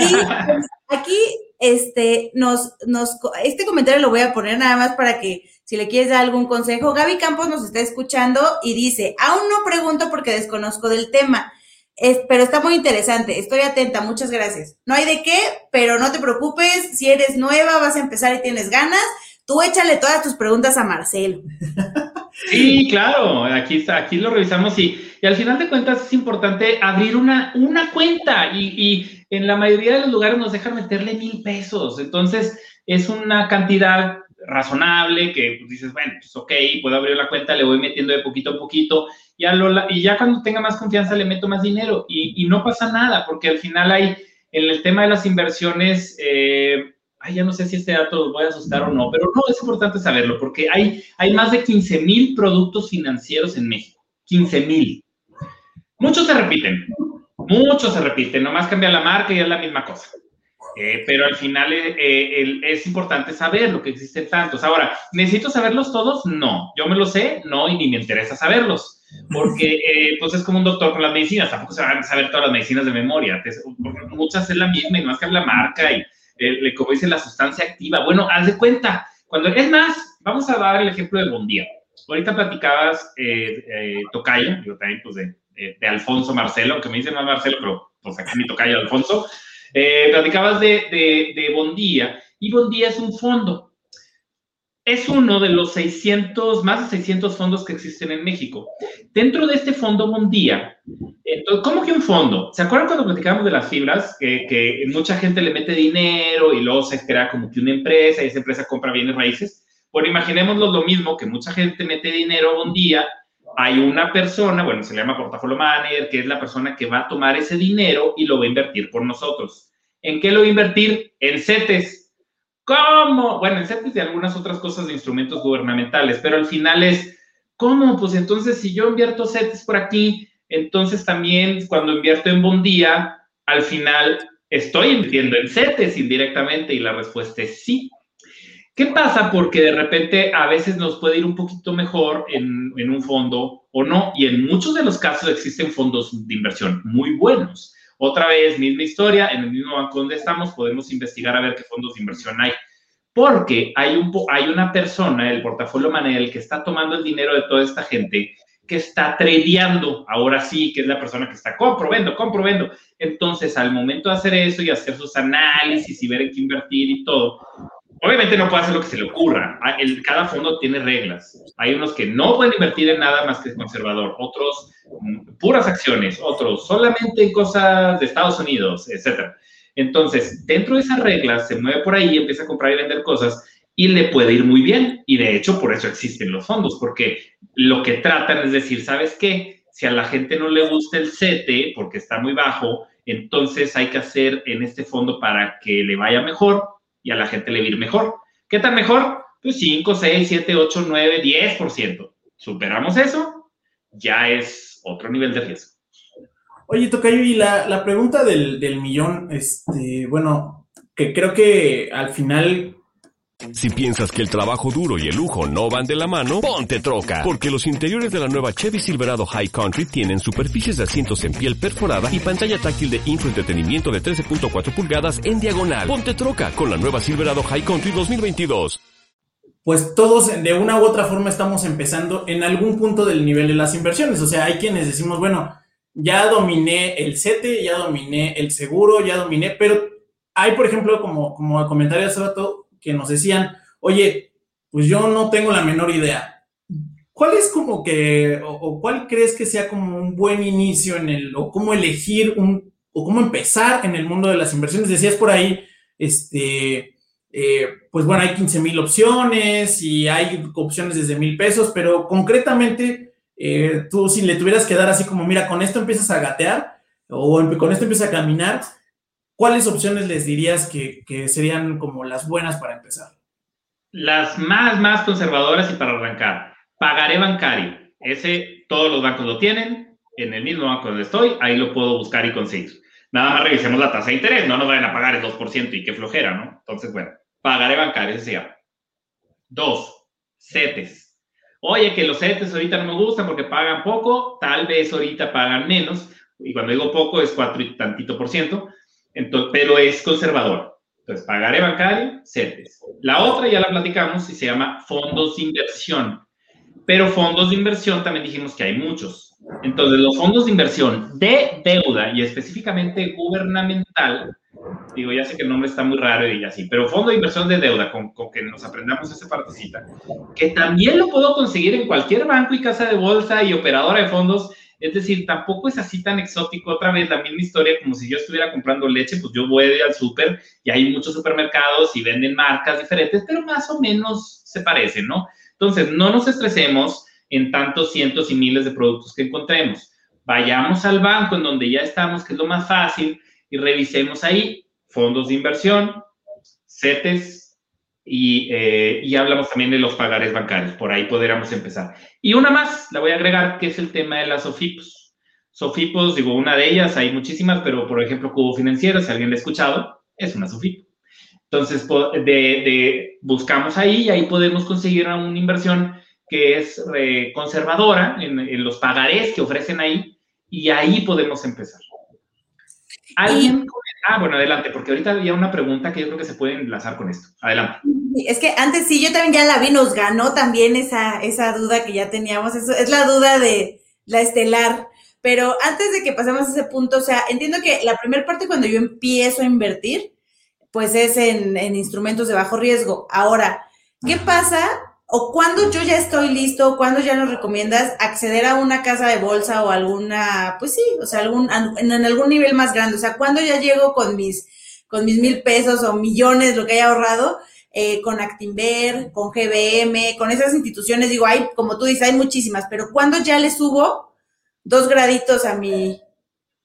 [laughs] y pues, aquí, este, nos, nos, este comentario lo voy a poner nada más para que si le quieres dar algún consejo. Gaby Campos nos está escuchando y dice, aún no pregunto porque desconozco del tema. Es, pero está muy interesante, estoy atenta, muchas gracias. No hay de qué, pero no te preocupes, si eres nueva, vas a empezar y tienes ganas, Tú échale todas tus preguntas a Marcelo. [laughs] Sí, claro, aquí, está, aquí lo revisamos y, y al final de cuentas es importante abrir una, una cuenta y, y, en la mayoría de los lugares nos dejan meterle mil pesos. Entonces es una cantidad razonable que pues, dices, bueno, pues ok, puedo abrir la cuenta, le voy metiendo de poquito a poquito y, a lo, y ya cuando tenga más confianza le meto más dinero y, no pasa nada porque al final hay en el tema de las inversiones, eh, ay, ya no sé si este dato los voy a asustar o no, pero no, es importante saberlo porque hay, hay más de 15 mil productos financieros en México. 15 mil. Muchos se repiten, muchos se repiten, nomás cambia la marca y es la misma cosa. Eh, pero al final eh, eh, es importante saber lo que existen tantos. Ahora, ¿necesito saberlos todos? No. ¿Yo me lo sé? No, y ni me interesa saberlos. Porque [laughs] pues es como un doctor con las medicinas, tampoco se van a saber todas las medicinas de memoria. Muchas es la misma y más que la marca y, como dice, la sustancia activa. Bueno, haz de cuenta. Cuando, es más, vamos a dar el ejemplo del Bondía. Ahorita platicabas, Tocayo, yo también, pues de, de, Alfonso Marcelo, que me dice más Marcelo, pero pues aquí mi Tocayo Alfonso. Eh, platicabas de, de, de Bondía y Bondía es un fondo. Es uno de los 600, más de 600 fondos que existen en México. Dentro de este fondo Bondía, entonces, ¿cómo que un fondo? ¿Se acuerdan cuando platicábamos de las fibras? Que, que mucha gente le mete dinero y luego se crea como que una empresa y esa empresa compra bienes raíces. Bueno, imaginémoslo lo mismo, que mucha gente mete dinero a Bondía hay una persona, bueno, se le llama portafolio manager, que es la persona que va a tomar ese dinero y lo va a invertir por nosotros. ¿En qué lo va a invertir? En CETES. ¿Cómo? Bueno, en CETES y algunas otras cosas de instrumentos gubernamentales, pero al final es, ¿cómo? Pues entonces, si yo invierto CETES por aquí, entonces también cuando invierto en Bondía, al final estoy invirtiendo en CETES indirectamente y la respuesta es sí. ¿Qué pasa? Porque de repente a veces nos puede ir un poquito mejor en, un fondo o no, y en muchos de los casos existen fondos de inversión muy buenos. Otra vez, misma historia, en el mismo banco donde estamos podemos investigar a ver qué fondos de inversión hay. Porque hay, un, hay una persona, el portafolio Manel, que está tomando el dinero de toda esta gente, que está tradeando, ahora sí, que es la persona que está compro, vendo, compro, vendo. Entonces, al momento de hacer eso y hacer sus análisis y ver en qué invertir y todo, Obviamente no puede hacer lo que se le ocurra. Ah, cada fondo tiene reglas. Hay unos que no pueden invertir en nada más que conservador, otros mm, puras acciones, otros solamente en cosas de Estados Unidos, etc. Entonces, dentro de esas reglas, se mueve por ahí, empieza a comprar y vender cosas y le puede ir muy bien. Y de hecho, por eso existen los fondos, porque lo que tratan es decir, ¿sabes qué? Si a la gente no le gusta el CETE porque está muy bajo, entonces hay que hacer en este fondo para que le vaya mejor y a la gente le va a ir mejor. ¿Qué tan mejor? Pues 5, 6, 7, 8, 9, 10%. Superamos eso, ya es otro nivel de riesgo. Oye, Tocayo, y la, la pregunta del, del millón, este, bueno, que creo que al final si piensas que el trabajo duro y el lujo no van de la mano, ponte troca. Porque los interiores de la nueva Chevy Silverado High Country tienen superficies de asientos en piel perforada y pantalla táctil de infoentretenimiento de 13.4 pulgadas en diagonal. Ponte troca con la nueva Silverado High Country 2022. Pues todos de una u otra forma estamos empezando en algún punto del nivel de las inversiones. O sea, hay quienes decimos, bueno, ya dominé el CETE, ya dominé el seguro, ya dominé, pero hay, por ejemplo, como, como comentario hace rato, que nos decían, oye, pues yo no tengo la menor idea. ¿Cuál es como que, o, cuál crees que sea como un buen inicio en el, o cómo elegir un, o cómo empezar en el mundo de las inversiones? Decías por ahí, este, eh, pues bueno, hay 15 mil opciones y hay opciones desde mil pesos, pero concretamente, eh, tú si le tuvieras que dar así como, mira, con esto empiezas a gatear o con esto empiezas a caminar, ¿cuáles opciones les dirías que, serían como las buenas para empezar? Las más, más conservadoras y para arrancar. Pagaré bancario. Ese todos los bancos lo tienen. En el mismo banco donde estoy, ahí lo puedo buscar y conseguir. Nada más revisemos la tasa de interés. No nos vayan a pagar el 2% y qué flojera, ¿no? Entonces, bueno, pagaré bancario, ese. Dos, CETES. Oye, que los CETES ahorita no me gustan porque pagan poco, tal vez ahorita pagan menos, y cuando digo poco es cuatro y tantito por ciento, entonces, pero es conservador. Entonces, pagaré bancario, CETES. La otra ya la platicamos y se llama fondos de inversión. Pero fondos de inversión también dijimos que hay muchos. Entonces, los fondos de inversión de deuda y específicamente gubernamental, digo, ya sé que el nombre está muy raro y así, pero fondo de inversión de deuda, con, con que nos aprendamos esa partecita, que también lo puedo conseguir en cualquier banco y casa de bolsa y operadora de fondos es decir, tampoco es así tan exótico. Otra vez, la misma historia, como si yo estuviera comprando leche, pues yo voy al súper y hay muchos supermercados y venden marcas diferentes, pero más o menos se parecen, ¿no? Entonces, no nos estresemos en tantos cientos y miles de productos que encontremos. Vayamos al banco en donde ya estamos, que es lo más fácil, y revisemos ahí fondos de inversión, CETES y, eh, y hablamos también de los pagares bancarios. Por ahí podríamos empezar. Y una más, la voy a agregar, que es el tema de las SOFIPOS. SOFIPOS, digo, una de ellas, hay muchísimas, pero por ejemplo, Cubo Financiero, si alguien lo ha escuchado, es una SOFIPO. Entonces, de, buscamos ahí y ahí podemos conseguir una inversión que es eh, conservadora en, en, los pagarés que ofrecen ahí y ahí podemos empezar. ¿Alguien? Ah, bueno, adelante, porque ahorita había una pregunta que yo creo que se puede enlazar con esto. Adelante. Es que antes sí, yo también ya la vi, nos ganó también esa, esa duda que ya teníamos. Eso, es la duda de la estelar. Pero antes de que pasemos a ese punto, o sea, entiendo que la primera parte cuando yo empiezo a invertir, pues es en, en instrumentos de bajo riesgo. Ahora, ¿qué pasa o cuando yo ya estoy listo, cuando ya nos recomiendas acceder a una casa de bolsa o alguna, pues sí, o sea, en, algún nivel más grande, o sea, cuando ya llego con mis, con mis mil pesos o millones, lo que haya ahorrado, eh, con Actinver, con GBM, con esas instituciones, digo, hay, como tú dices, hay muchísimas, pero cuando ya le subo dos graditos a mi,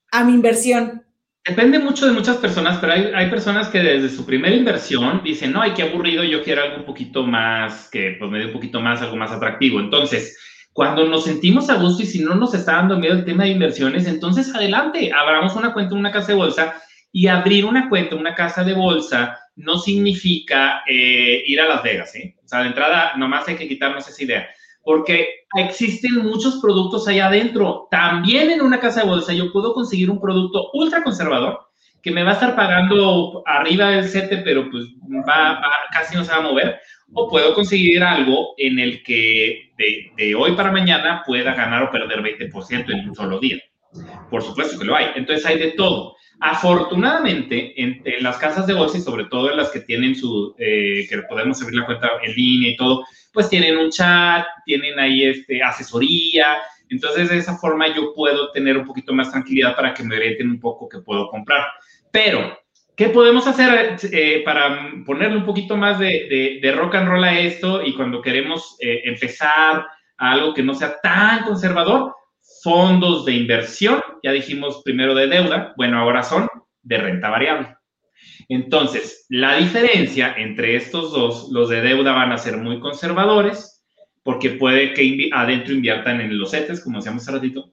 a mi inversión. Depende mucho de muchas personas, pero hay, hay, personas que desde su primera inversión dicen, no, ay, qué aburrido, yo quiero algo un poquito más, que pues me dé un poquito más, algo más atractivo. Entonces, cuando nos sentimos a gusto y si no nos está dando miedo el tema de inversiones, entonces adelante, abramos una cuenta en una casa de bolsa y abrir una cuenta en una casa de bolsa no significa eh, ir a Las Vegas, ¿eh? O sea, de entrada, nomás hay que quitarnos esa idea porque existen muchos productos allá adentro. También en una casa de bolsa yo puedo conseguir un producto ultra conservador que me va a estar pagando arriba del sete, pero pues va, casi no se va a mover. O puedo conseguir algo en el que de, de hoy para mañana pueda ganar o perder 20% en un solo día. Por supuesto que lo hay. Entonces hay de todo. Afortunadamente, en, las casas de bolsa y sobre todo en las que tienen su, eh, que podemos abrir la cuenta en línea y todo, pues tienen un chat, tienen ahí este, asesoría. Entonces, de esa forma yo puedo tener un poquito más tranquilidad para que me orienten un poco que puedo comprar. Pero, ¿qué podemos hacer eh, para ponerle un poquito más de, de, rock and roll a esto y cuando queremos eh, empezar a algo que no sea tan conservador? fondos de inversión, ya dijimos primero de deuda, bueno, ahora son de renta variable. Entonces, la diferencia entre estos dos, los de deuda van a ser muy conservadores, porque puede que adentro inviertan en los CETES, como decíamos hace ratito,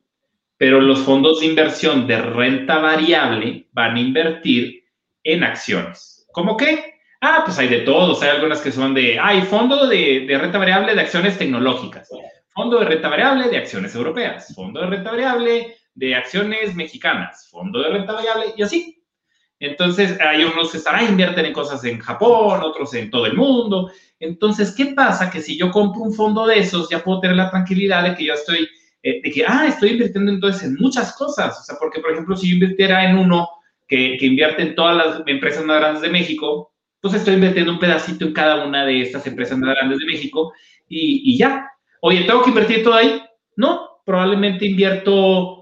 pero los fondos de inversión de renta variable van a invertir en acciones. ¿Cómo qué? Ah, pues hay de todos, hay algunas que son de, hay fondo de, de renta variable de acciones tecnológicas fondo de renta variable de acciones europeas, fondo de renta variable de acciones mexicanas, fondo de renta variable y así. Entonces, hay unos que estarán, invierten en cosas en Japón, otros en todo el mundo. Entonces, ¿qué pasa? Que si yo compro un fondo de esos, ya puedo tener la tranquilidad de que yo estoy, eh, de que, ah, estoy invirtiendo entonces en muchas cosas. O sea, porque, por ejemplo, si yo invirtiera en uno que, que invierte en todas las empresas más grandes de México, pues estoy invirtiendo un pedacito en cada una de estas empresas más grandes de México y, y ya, Oye, ¿tengo que invertir todo ahí? No, probablemente invierto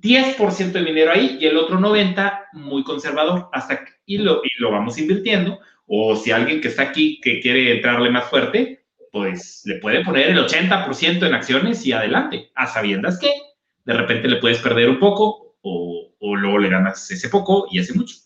10% de dinero ahí y el otro 90% muy conservador hasta que, y, lo, y lo vamos invirtiendo. O si alguien que está aquí que quiere entrarle más fuerte, pues le puede poner el 80% en acciones y adelante, a sabiendas que de repente le puedes perder un poco o, o luego le ganas ese poco y ese mucho.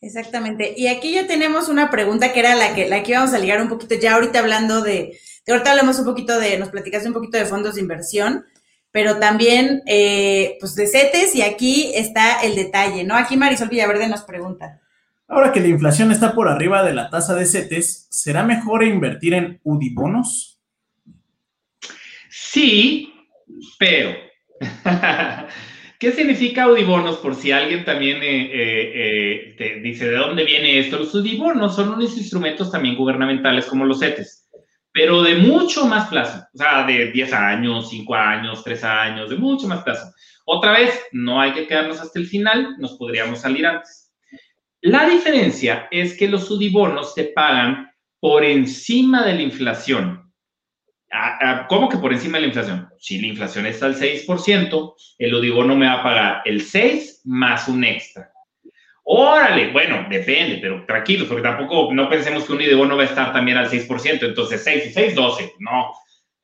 Exactamente. Y aquí ya tenemos una pregunta que era la que, la que íbamos a ligar un poquito ya ahorita hablando de, de ahorita hablamos un poquito de, nos platicaste un poquito de fondos de inversión, pero también eh, pues de CETES y aquí está el detalle, ¿no? Aquí Marisol Villaverde nos pregunta. Ahora que la inflación está por arriba de la tasa de CETES, ¿será mejor invertir en UDIBonos? Sí, pero [laughs] ¿Qué significa UDIBonos? Por si alguien también eh, eh, te dice de dónde viene esto. Los UDIBonos son unos instrumentos también gubernamentales como los CETES pero de mucho más plazo, o sea, de 10 años, 5 años, 3 años, de mucho más plazo. Otra vez, no hay que quedarnos hasta el final, nos podríamos salir antes. La diferencia es que los sudibonos se pagan por encima de la inflación. Ah, ah, ¿Cómo que por encima de la inflación? Si la inflación está al 6%, el udibono me va a pagar el 6 más un extra. Órale, bueno, depende, pero tranquilos, porque tampoco no pensemos que un IDEBONO va a estar también al 6%, entonces 6 y 6, 12, no.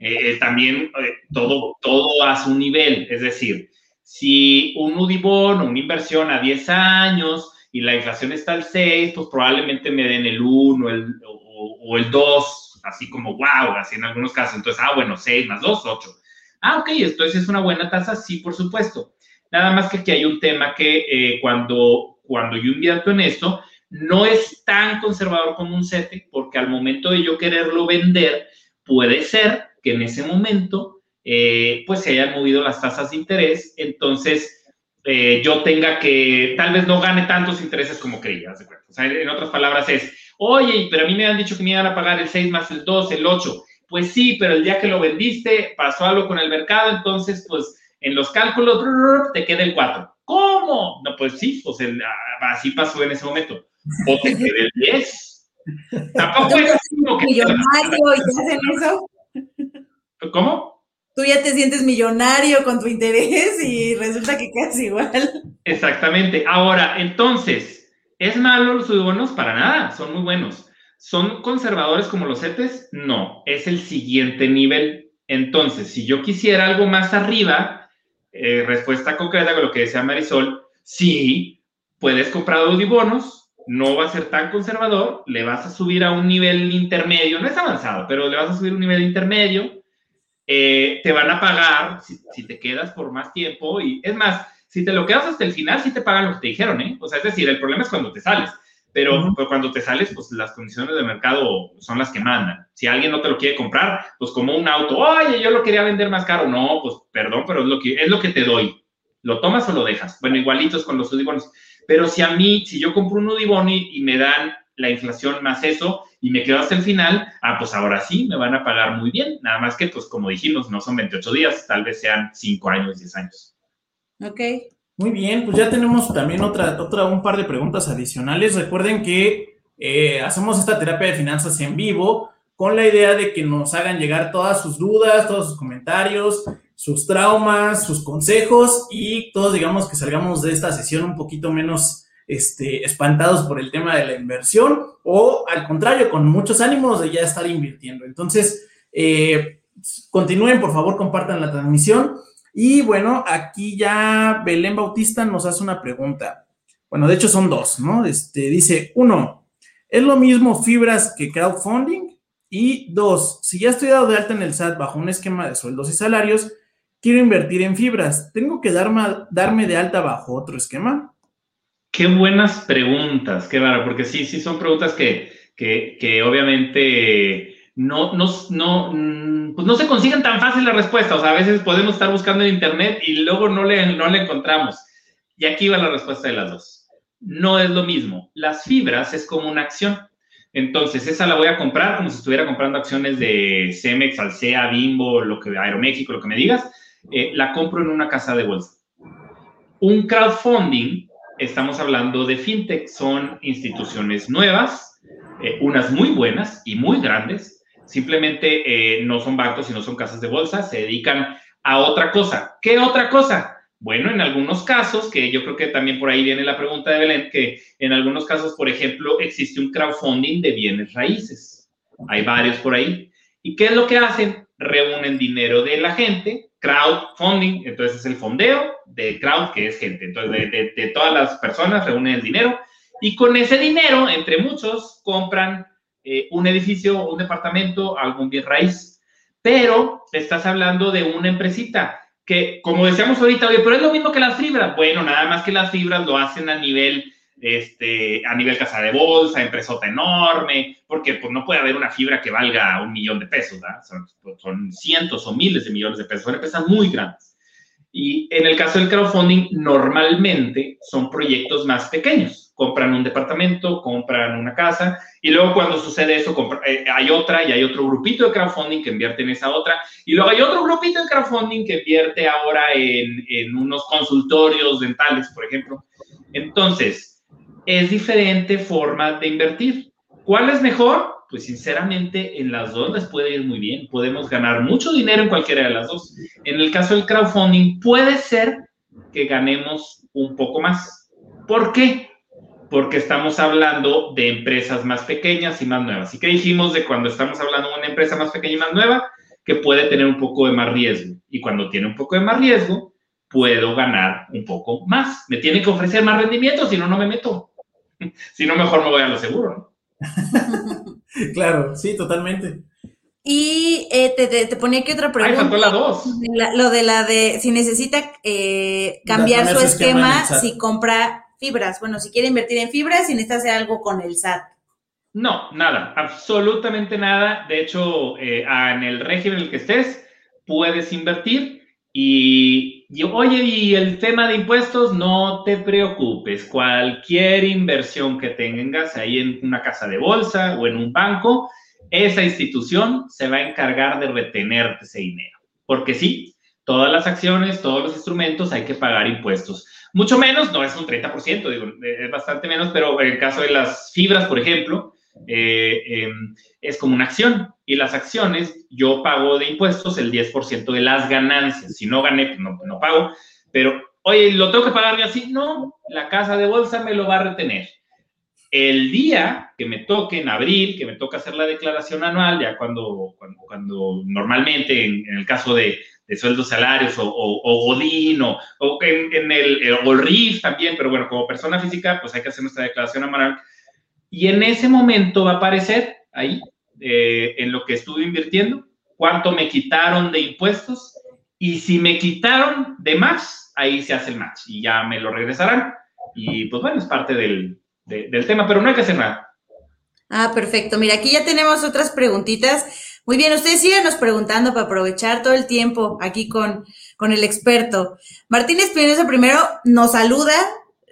Eh, eh, también eh, todo, todo a su nivel, es decir, Si un Udibon o una inversión a 10 años y la inflación está al 6, pues probablemente me den el 1 el, o, el 2, así como wow, así en algunos casos. Entonces, ah, bueno, 6 más 2, 8. Ah, ok, entonces es una buena tasa, sí, por supuesto. Nada más que aquí hay un tema que eh, cuando, cuando yo invierto en esto, no es tan conservador como un CETE, porque al momento de yo quererlo vender, puede ser que en ese momento, eh, pues se hayan movido las tasas de interés, entonces eh, yo tenga que, tal vez no gane tantos intereses como creía. O sea, en otras palabras es, oye, pero a mí me han dicho que me iban a pagar el 6 más el 2, el 8. Pues sí, pero el día que lo vendiste pasó algo con el mercado, entonces pues en los cálculos te queda el 4. ¿Cómo? No, pues sí, pues ah, así pasó en ese momento. O te queda el 10. Tampoco es que millonario y hacen eso. ¿Cómo? Tú ya te sientes millonario con tu interés y resulta que quedas igual. Exactamente. Ahora, entonces, ¿es malo los bonos? Para nada, son muy buenos. ¿Son conservadores como los CETES? No, es el siguiente nivel. Entonces, si yo quisiera algo más arriba, eh, respuesta concreta con lo que decía Marisol, sí, puedes comprar audibonos, no va a ser tan conservador, le vas a subir a un nivel intermedio, no es avanzado, pero le vas a subir a un nivel intermedio, eh, te van a pagar si, te quedas por más tiempo y es más, si te lo quedas hasta el final, sí te pagan lo que te dijeron, ¿eh? O sea, es decir, el problema es cuando te sales. Pero, cuando te sales, pues las condiciones de mercado son las que mandan. Si alguien no te lo quiere comprar, pues como un auto, oye, yo lo quería vender más caro. No, pues perdón, pero es lo que, es lo que te doy. ¿Lo tomas o lo dejas? Bueno, igualitos con los udibones. Pero si a mí, si yo compro un udibón y, me dan la inflación más eso y me quedo hasta el final, ah, pues ahora sí, me van a pagar muy bien. Nada más que, pues como dijimos, no son 28 días, tal vez sean 5 años, 10 años. Ok. Muy bien, pues ya tenemos también otra, otra, un par de preguntas adicionales. Recuerden que eh, hacemos esta terapia de finanzas en vivo con la idea de que nos hagan llegar todas sus dudas, todos sus comentarios, sus traumas, sus consejos y todos digamos que salgamos de esta sesión un poquito menos este, espantados por el tema de la inversión o al contrario, con muchos ánimos de ya estar invirtiendo. Entonces, eh, continúen, por favor, compartan la transmisión. Y bueno, aquí ya Belén Bautista nos hace una pregunta. Bueno, de hecho son dos, ¿no? Este, dice, uno, ¿es lo mismo fibras que crowdfunding? Y dos, si ya estoy dado de alta en el SAT bajo un esquema de sueldos y salarios, quiero invertir en fibras, ¿tengo que darme, darme de alta bajo otro esquema? Qué buenas preguntas, qué raro, porque sí, sí son preguntas que, que, que obviamente no, no, no, mm, pues no se consiguen tan fácil la respuesta. O sea, a veces podemos estar buscando en internet y luego no le, no le encontramos. Y aquí va la respuesta de las dos. No es lo mismo. Las fibras es como una acción. Entonces, esa la voy a comprar como si estuviera comprando acciones de Cemex, Alsea, Bimbo, lo que, Aeroméxico, lo que me digas. Eh, la compro en una casa de bolsa. Un crowdfunding, estamos hablando de fintech, son instituciones nuevas, eh, unas muy buenas y muy grandes, Simplemente eh, no son bancos y no son casas de bolsa, se dedican a otra cosa. ¿Qué otra cosa? Bueno, en algunos casos, que yo creo que también por ahí viene la pregunta de Belén, que en algunos casos, por ejemplo, existe un crowdfunding de bienes raíces. Hay varios por ahí. ¿Y qué es lo que hacen? Reúnen dinero de la gente, crowdfunding, entonces es el fondeo de crowd, que es gente. Entonces, de, de todas las personas reúnen el dinero y con ese dinero, entre muchos, compran eh, un edificio, un departamento, algún bien raíz, pero estás hablando de una empresita que, como decíamos ahorita, pero es lo mismo que las fibras. Bueno, nada más que las fibras lo hacen a nivel, este, a nivel casa de bolsa, empresota enorme, porque pues no puede haber una fibra que valga un millón de pesos, ¿verdad? Son, son cientos o miles de millones de pesos, son empresas muy grandes. Y en el caso del crowdfunding, normalmente son proyectos más pequeños compran un departamento, compran una casa, y luego cuando sucede eso, eh, hay otra y hay otro grupito de crowdfunding que invierte en esa otra, y luego hay otro grupito de crowdfunding que invierte ahora en, en unos consultorios dentales, por ejemplo. Entonces, es diferente forma de invertir. ¿Cuál es mejor? Pues sinceramente en las dos les puede ir muy bien. Podemos ganar mucho dinero en cualquiera de las dos. En el caso del crowdfunding puede ser que ganemos un poco más. ¿Por qué? Porque estamos hablando de empresas más pequeñas y más nuevas. ¿Y qué dijimos de cuando estamos hablando de una empresa más pequeña y más nueva? Que puede tener un poco de más riesgo. Y cuando tiene un poco de más riesgo, puedo ganar un poco más. Me tiene que ofrecer más rendimiento, si no, no me meto. [laughs] si no, mejor me voy a lo seguro. [laughs] claro, sí, totalmente. Y eh, te, te, ponía aquí otra pregunta. Ay, la dos. lo de la de si necesita eh, cambiar su esquema, si compra fibras. Bueno, si quiere invertir en fibras, si necesita hacer algo con el SAT. No, nada, absolutamente nada. De hecho, eh, en el régimen en el que estés, puedes invertir y, oye, y el tema de impuestos, no te preocupes. Cualquier inversión que tengas ahí en una casa de bolsa o en un banco, esa institución se va a encargar de retenerte ese dinero. Porque sí, todas las acciones, todos los instrumentos hay que pagar impuestos. Mucho menos, no es un 30%, digo, es bastante menos, pero en el caso de las fibras, por ejemplo, eh, em, es como una acción. Y las acciones, yo pago de impuestos el 10% de las ganancias. Si no gané, pues no, no pago. Pero, oye, ¿lo tengo que pagar así? No, la casa de bolsa me lo va a retener. El día que me toque, en abril, que me toca hacer la declaración anual, ya cuando, cuando, normalmente, en, el caso de, de sueldos salarios o, o, Godín o, en, el, el, RIF también, pero bueno, como persona física, pues hay que hacer nuestra declaración anual y en ese momento va a aparecer ahí, eh, en lo que estuve invirtiendo, cuánto me quitaron de impuestos y si me quitaron de más, ahí se hace el match y ya me lo regresarán. Y pues bueno, es parte del, del tema, pero no hay que hacer nada. Ah, perfecto. Mira, aquí ya tenemos otras preguntitas. Muy bien, ustedes síganos preguntando para aprovechar todo el tiempo aquí con, con el experto. Martín Espinosa primero nos saluda,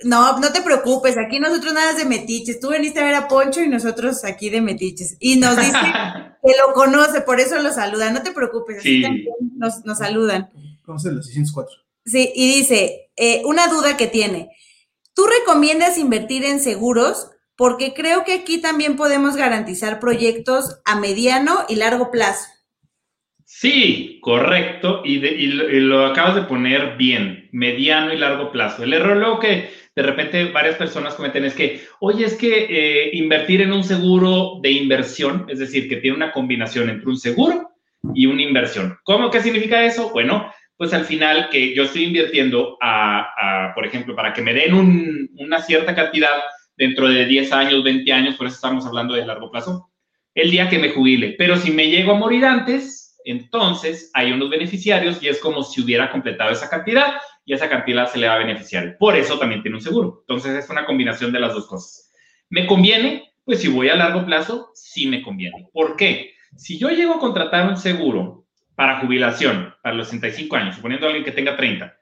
no, no te preocupes, aquí nosotros nada de metiches. Tú veniste a ver a Poncho y nosotros aquí de metiches. Y nos dice [laughs] que lo conoce, por eso lo saluda. No te preocupes, así también nos, nos saludan. Conoce los 604. Sí, y dice, eh, una duda que tiene. ¿Tú recomiendas invertir en seguros? Porque creo que aquí también podemos garantizar proyectos a mediano y largo plazo. Sí, correcto. Y, y, lo, acabas de poner bien, mediano y largo plazo. El error luego que de repente varias personas cometen es que, oye, es que eh, invertir en un seguro de inversión, es decir, que tiene una combinación entre un seguro y una inversión. ¿Cómo que significa eso? Bueno, pues al final que yo estoy invirtiendo a, por ejemplo, para que me den una cierta cantidad dentro de 10 años, 20 años, por eso estamos hablando de largo plazo, el día que me jubile. Pero si me llego a morir antes, entonces hay unos beneficiarios y es como si hubiera completado esa cantidad y esa cantidad se le va a beneficiar. Por eso también tiene un seguro. Entonces es una combinación de las dos cosas. ¿Me conviene? Pues si voy a largo plazo, sí me conviene. ¿Por qué? Si yo llego a contratar un seguro para jubilación, para los 65 años, suponiendo a alguien que tenga 30,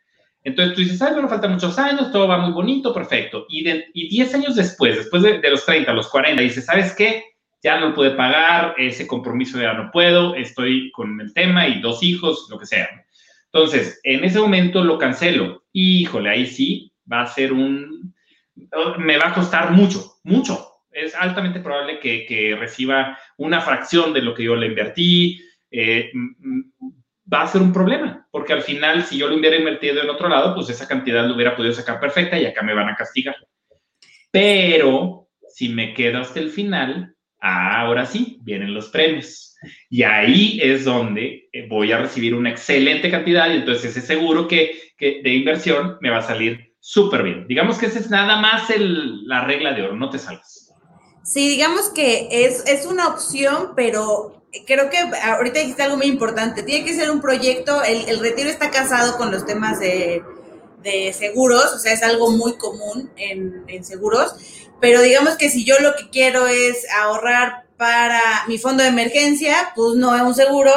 entonces tú dices, ay, bueno, faltan muchos años, todo va muy bonito, perfecto. Y, de, y 10 años después, después de, de, los 30, los 40, dices, ¿sabes qué? Ya no puede pagar, ese compromiso ya no puedo, estoy con el tema y dos hijos, lo que sea. Entonces, en ese momento lo cancelo. Híjole, ahí sí va a ser un... Me va a costar mucho, mucho. Es altamente probable que, reciba una fracción de lo que yo le invertí. Eh, va a ser un problema, porque al final, si yo lo hubiera invertido en otro lado, pues esa cantidad lo hubiera podido sacar perfecta y acá me van a castigar. Pero si me quedo hasta el final, ahora sí, vienen los premios. Y ahí es donde eh, voy a recibir una excelente cantidad y entonces ese seguro que, de inversión me va a salir súper bien. Digamos que esa es nada más la regla de oro, no te salgas. Sí, digamos que es, es una opción, pero creo que ahorita dijiste algo muy importante. Tiene que ser un proyecto, el, retiro está casado con los temas de, seguros, o sea, es algo muy común en, en, seguros, pero digamos que si yo lo que quiero es ahorrar para mi fondo de emergencia, pues no es un seguro,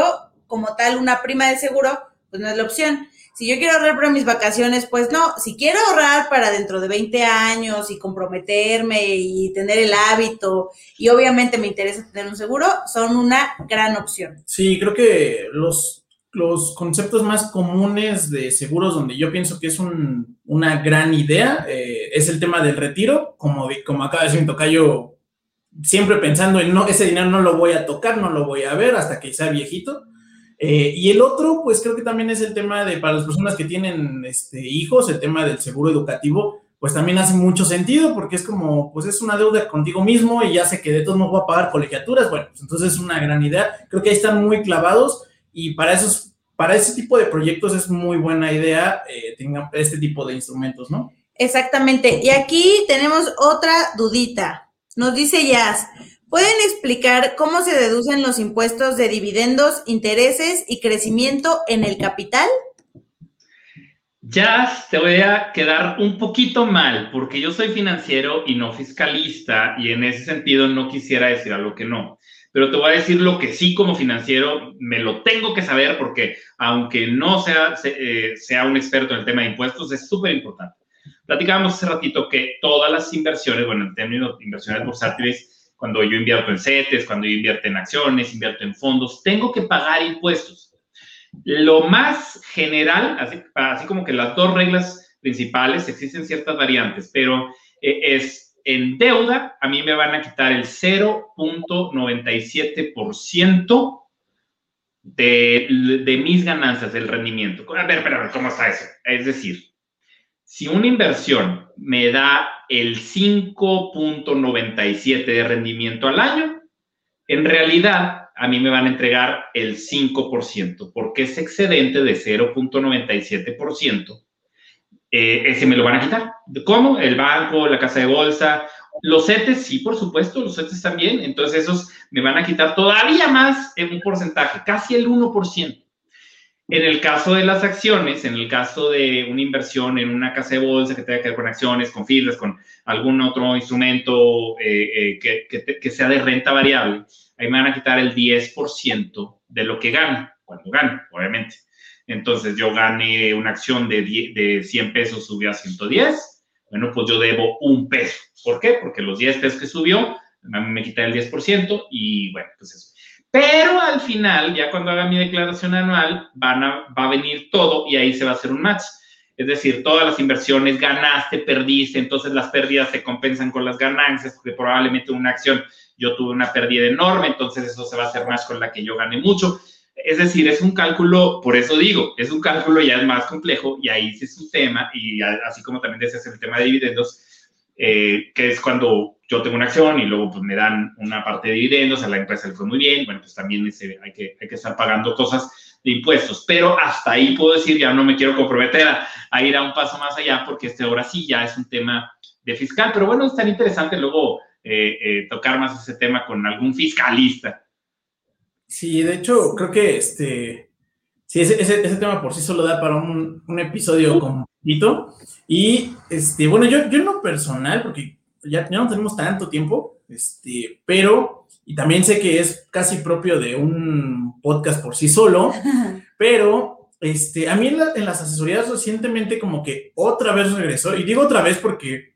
como tal, una prima de seguro, pues no es la opción. Si yo quiero ahorrar para mis vacaciones, pues no. Si quiero ahorrar para dentro de 20 años y comprometerme y tener el hábito, y obviamente me interesa tener un seguro, son una gran opción. Sí, creo que los, los conceptos más comunes de seguros donde yo pienso que es una gran idea eh, es el tema del retiro, como, como acaba de decir tocayo, siempre pensando en no, ese dinero no lo voy a tocar, no lo voy a ver hasta que sea viejito. Eh, y el otro, pues creo que también es el tema de, para las personas que tienen este, hijos, el tema del seguro educativo, pues también hace mucho sentido porque es como, pues es una deuda contigo mismo y ya sé que de todos modos voy a pagar colegiaturas, bueno, pues entonces es una gran idea. Creo que ahí están muy clavados y para esos para ese tipo de proyectos es muy buena idea eh, tengan este tipo de instrumentos, ¿no? Exactamente. Y aquí tenemos otra dudita. Nos dice Jazz, ¿pueden explicar cómo se deducen los impuestos de dividendos, intereses y crecimiento en el capital? Ya te voy a quedar un poquito mal, porque yo soy financiero y no fiscalista, y en ese sentido no quisiera decir algo que no. Pero te voy a decir lo que sí como financiero me lo tengo que saber, porque aunque no sea, eh, sea un experto en el tema de impuestos, es súper importante. Platicábamos hace ratito que todas las inversiones, bueno, en términos de inversiones bursátiles, cuando yo invierto en CETES, cuando yo invierto en acciones, invierto en fondos, tengo que pagar impuestos. Lo más general, así, como que las dos reglas principales, existen ciertas variantes, pero eh, es en deuda, a mí me van a quitar el 0.97% de, de mis ganancias, del rendimiento. A ver, pero ¿cómo está eso? Es decir, si una inversión me da el 5.97 de rendimiento al año, en realidad a mí me van a entregar el 5%, porque ese excedente de 0.97%, eh, ese me lo van a quitar. ¿Cómo? El banco, la casa de bolsa, los CETES, sí, por supuesto, los CETES también. Entonces, esos me van a quitar todavía más en un porcentaje, casi el 1%. En el caso de las acciones, en el caso de una inversión en una casa de bolsa que tenga que ver con acciones, con fibras, con algún otro instrumento eh, eh, que, que sea de renta variable, ahí me van a quitar el 10% de lo que gane, cuando gane, obviamente. Entonces yo gané una acción de, de 100 pesos, subió a 110, bueno, pues yo debo un peso. ¿Por qué? Porque los 10 pesos que subió, me quita el 10% y bueno, pues eso. Pero al final, ya cuando haga mi declaración anual, van a, va a venir todo y ahí se va a hacer un match. Es decir, todas las inversiones ganaste, perdiste, entonces las pérdidas se compensan con las ganancias, porque probablemente una acción yo tuve una pérdida enorme, entonces eso se va a hacer más con la que yo gané mucho. Es decir, es un cálculo, por eso digo, es un cálculo ya más complejo y ahí sí es un tema, y así como también decías el tema de dividendos, eh, que es cuando yo tengo una acción y luego pues me dan una parte de dividendos, a la empresa le fue muy bien, bueno, pues también hay, que, hay que estar pagando cosas de impuestos, pero hasta ahí puedo decir, ya no me quiero comprometer a, a ir a un paso más allá porque este ahora sí ya es un tema de fiscal, pero bueno, es tan interesante luego eh, eh, tocar más ese tema con algún fiscalista. Sí, de hecho, creo que este, sí, ese, ese, tema por sí solo da para un, un, episodio Y, este, bueno, yo, yo en lo personal, porque ya, ya no tenemos tanto tiempo, este, pero, y también sé que es casi propio de un podcast por sí solo, [laughs] pero, este, a mí en, en las asesorías recientemente como que otra vez regresó, y digo otra vez porque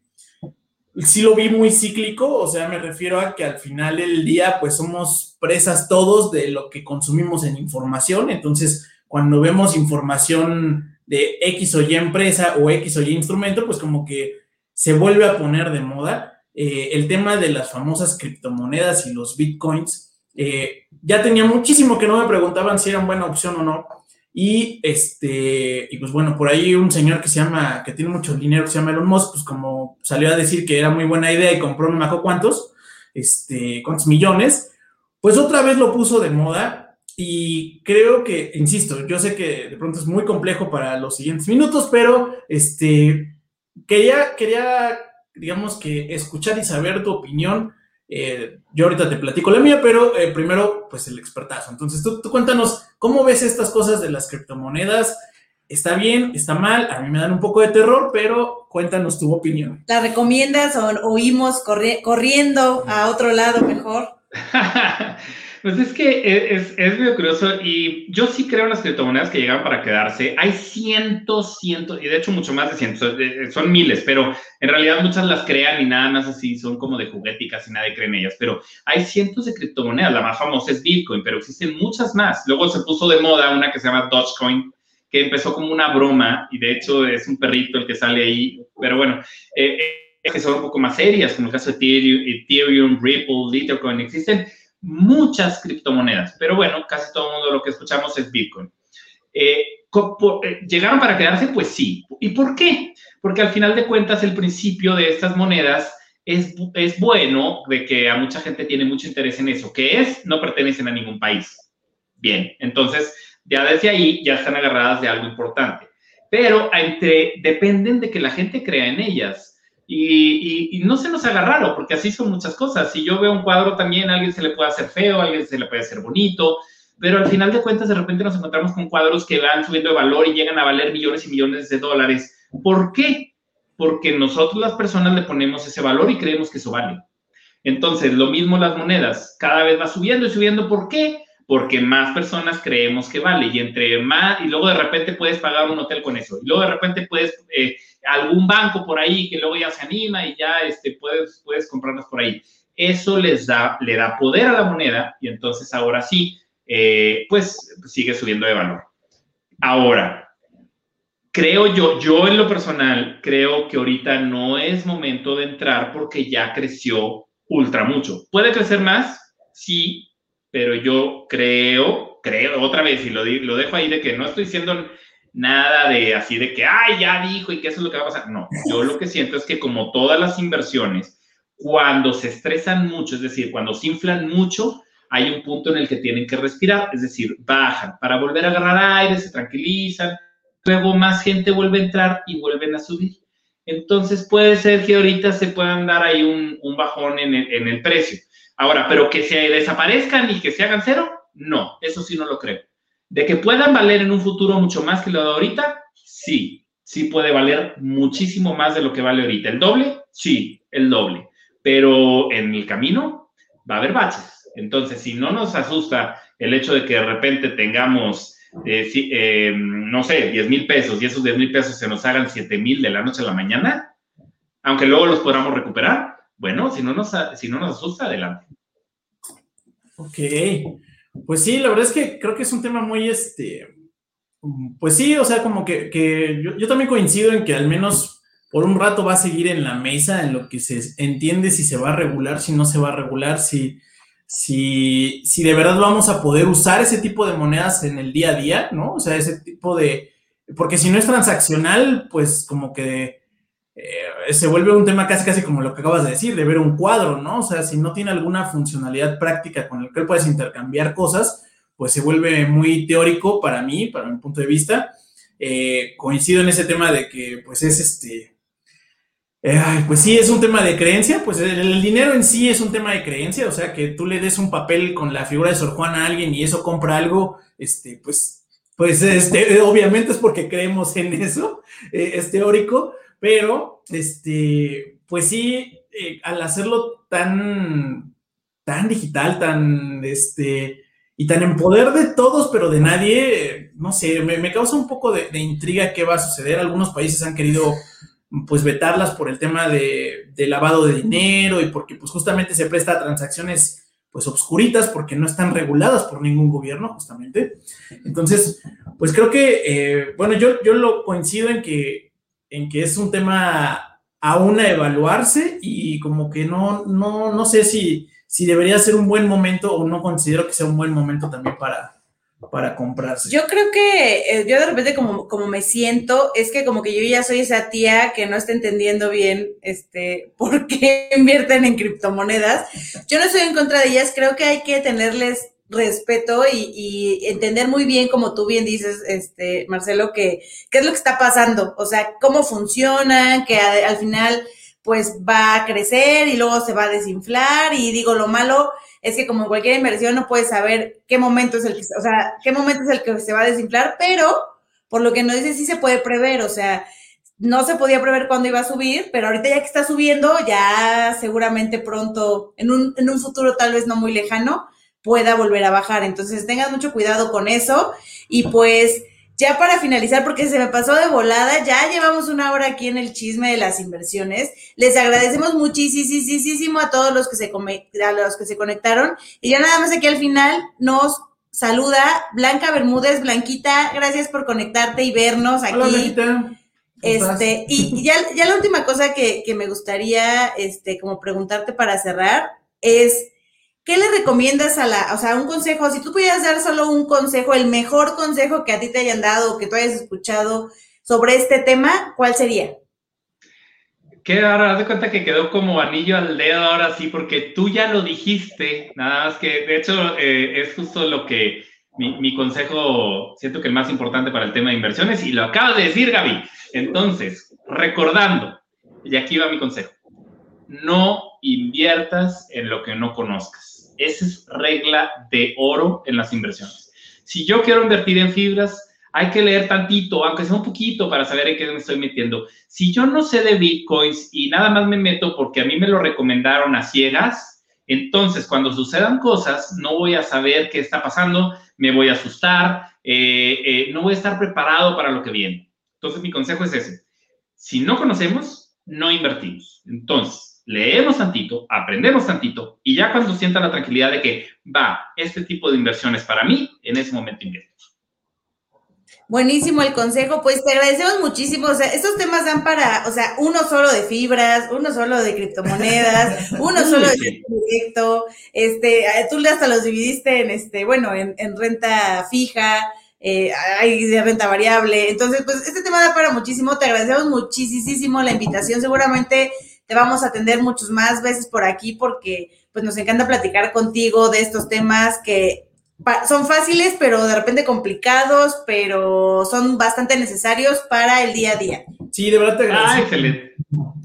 sí lo vi muy cíclico, o sea, me refiero a que al final del día, pues somos presas todos de lo que consumimos en información, entonces cuando vemos información de X o Y empresa o X o Y instrumento, pues como que se vuelve a poner de moda. Eh, el tema de las famosas criptomonedas y los bitcoins, eh, ya tenía muchísimo que no me preguntaban si eran buena opción o no. Y este, y pues bueno, por ahí un señor que se llama, que tiene mucho dinero, se llama Elon Musk, pues como salió a decir que era muy buena idea y compró no me acuerdo cuántos, este, cuántos millones, pues otra vez lo puso de moda y creo que, insisto, yo sé que de pronto es muy complejo para los siguientes minutos, pero este, quería, quería, digamos que escuchar y saber tu opinión eh, yo ahorita te platico la mía, pero eh, primero, pues el expertazo. Entonces, tú, cuéntanos, ¿cómo ves estas cosas de las criptomonedas? ¿Está bien? ¿Está mal? A mí me dan un poco de terror, pero cuéntanos tu opinión. ¿La recomiendas o oímos corriendo a otro lado mejor? [laughs] Pues es que es, es, muy curioso y yo sí creo en las criptomonedas que llegan para quedarse. Hay cientos, cientos, y de hecho mucho más de cientos, son miles, pero en realidad muchas las crean y nada más así, son como de juguéticas y nadie cree en ellas. Pero hay cientos de criptomonedas, la más famosa es Bitcoin, pero existen muchas más. Luego se puso de moda una que se llama Dogecoin, que empezó como una broma y de hecho es un perrito el que sale ahí, pero bueno. Eh, eh, que son un poco más serias, como el caso de Ethereum, Ethereum Ripple, Litecoin, existen muchas criptomonedas, pero bueno, casi todo el mundo lo que escuchamos es Bitcoin. Eh, eh, ¿Llegaron para quedarse? Pues sí. ¿Y por qué? Porque al final de cuentas el principio de estas monedas es, es bueno, de que a mucha gente tiene mucho interés en eso, que es no pertenecen a ningún país. Bien, entonces ya desde ahí ya están agarradas de algo importante. Pero entre, dependen de que la gente crea en ellas. Y, no se nos haga raro, porque así son muchas cosas. Si yo veo un cuadro también, a alguien se le puede hacer feo, a alguien se le puede hacer bonito, pero al final de cuentas de repente nos encontramos con cuadros que van subiendo de valor y llegan a valer millones y millones de dólares. ¿Por qué? Porque nosotros las personas le ponemos ese valor y creemos que eso vale. Entonces, lo mismo las monedas, cada vez va subiendo y subiendo. ¿Por qué? Porque más personas creemos que vale y entre más, y luego de repente puedes pagar un hotel con eso, y luego de repente puedes, eh, algún banco por ahí que luego ya se anima y ya este, puedes, puedes comprarlas por ahí. Eso les da, le da poder a la moneda y entonces ahora sí, eh, pues sigue subiendo de valor. Ahora, creo yo, yo en lo personal, creo que ahorita no es momento de entrar porque ya creció ultra mucho. ¿Puede crecer más? Sí, pero yo creo, creo otra vez, y lo, lo dejo ahí de que no estoy diciendo nada de así de que, ay, ya dijo y que eso es lo que va a pasar. No, yo lo que siento es que como todas las inversiones, cuando se estresan mucho, es decir, cuando se inflan mucho, hay un punto en el que tienen que respirar, es decir, bajan para volver a agarrar aire, se tranquilizan, luego más gente vuelve a entrar y vuelven a subir. Entonces puede ser que ahorita se puedan dar ahí un, bajón en el, precio. Ahora, pero que se desaparezcan y que se hagan cero, no, eso sí no lo creo. De que puedan valer en un futuro mucho más que lo de ahorita, sí, sí puede valer muchísimo más de lo que vale ahorita. ¿El doble? Sí, el doble. Pero en el camino va a haber baches. Entonces, si no nos asusta el hecho de que de repente tengamos eh, eh, no sé, 10 mil pesos y esos 10 mil pesos se nos hagan 7 mil de la noche a la mañana, aunque luego los podamos recuperar, bueno, si no nos, si no nos asusta, adelante. Ok, pues sí, la verdad es que creo que es un tema muy, este, pues sí, o sea, como que, que yo, también coincido en que al menos por un rato va a seguir en la mesa en lo que se entiende si se va a regular, si no se va a regular, si si, si de verdad vamos a poder usar ese tipo de monedas en el día a día, ¿no? O sea, ese tipo de... Porque si no es transaccional, pues como que eh, se vuelve un tema casi casi como lo que acabas de decir, de ver un cuadro, ¿no? O sea, si no tiene alguna funcionalidad práctica con la que puedes intercambiar cosas, pues se vuelve muy teórico para mí, para mi punto de vista. Eh, coincido en ese tema de que pues es este eh, pues sí, es un tema de creencia, pues el, dinero en sí es un tema de creencia, o sea, que tú le des un papel con la figura de Sor Juana a alguien y eso compra algo, este, pues, pues este, obviamente es porque creemos en eso, eh, es teórico, pero, este, pues sí, eh, al hacerlo tan, tan digital, tan, este, y tan en poder de todos, pero de nadie, no sé, me, causa un poco de, intriga qué va a suceder. Algunos países han querido pues vetarlas por el tema de, lavado de dinero y porque pues justamente se presta a transacciones pues obscuritas porque no están reguladas por ningún gobierno justamente. Entonces, pues creo que, eh, bueno, yo, yo lo coincido en que, en que es un tema aún a evaluarse y como que no, no, no sé si, si debería ser un buen momento o no considero que sea un buen momento también para, para comprarse. Yo creo que eh, yo de repente como, como me siento, es que como que yo ya soy esa tía que no está entendiendo bien este [laughs] por qué invierten en criptomonedas. Yo no estoy en contra de ellas, creo que hay que tenerles respeto y, entender muy bien, como tú bien dices, este, Marcelo, que qué es lo que está pasando, o sea, cómo funcionan, que al final pues va a crecer y luego se va a desinflar. Y digo, lo malo es que como cualquier inversión no puedes saber qué momento es el que, o sea, qué momento es el que se va a desinflar, pero por lo que nos dice sí se puede prever, o sea, no se podía prever cuándo iba a subir, pero ahorita ya que está subiendo, ya seguramente pronto, en un, en un futuro tal vez no muy lejano, pueda volver a bajar. Entonces tengan mucho cuidado con eso y pues ya para finalizar, porque se me pasó de volada, ya llevamos una hora aquí en el chisme de las inversiones. Les agradecemos muchísimo a todos los que se, a los que se conectaron. Y ya nada más aquí al final nos saluda Blanca Bermúdez. Blanquita, gracias por conectarte y vernos aquí. Hola, Este, y ya, ya la última cosa que, que me gustaría este, como preguntarte para cerrar es ¿qué le recomiendas a la, o sea, un consejo, si tú pudieras dar solo un consejo, el mejor consejo que a ti te hayan dado o que tú hayas escuchado sobre este tema, ¿cuál sería? Que ahora, haz de cuenta que quedó como anillo al dedo ahora sí, porque tú ya lo dijiste, nada más que, de hecho, eh, es justo lo que, mi, consejo, siento que el más importante para el tema de inversiones, y lo acabas de decir, Gaby. Entonces, recordando, y aquí va mi consejo, no inviertas en lo que no conozcas. Esa es regla de oro en las inversiones. Si yo quiero invertir en fibras, hay que leer tantito, aunque sea un poquito, para saber en qué me estoy metiendo. Si yo no sé de bitcoins y nada más me meto porque a mí me lo recomendaron a ciegas, entonces cuando sucedan cosas, no voy a saber qué está pasando, me voy a asustar, eh, eh, no voy a estar preparado para lo que viene. Entonces mi consejo es ese. Si no conocemos, no invertimos. Entonces, leemos tantito, aprendemos tantito y ya cuando sienta la tranquilidad de que va, este tipo de inversiones para mí, en ese momento invierto. Buenísimo el consejo, pues te agradecemos muchísimo. O sea, estos temas dan para, o sea, uno solo de fibras, uno solo de criptomonedas, [laughs] uno solo de proyecto. Este, tú hasta los dividiste en este, bueno, en, renta fija, eh, hay de renta variable. Entonces, pues este tema da para muchísimo. Te agradecemos muchísimo la invitación. Seguramente te vamos a atender muchas más veces por aquí porque pues nos encanta platicar contigo de estos temas que son fáciles, pero de repente complicados, pero son bastante necesarios para el día a día. Sí, de verdad te agradezco. Ah, excelente.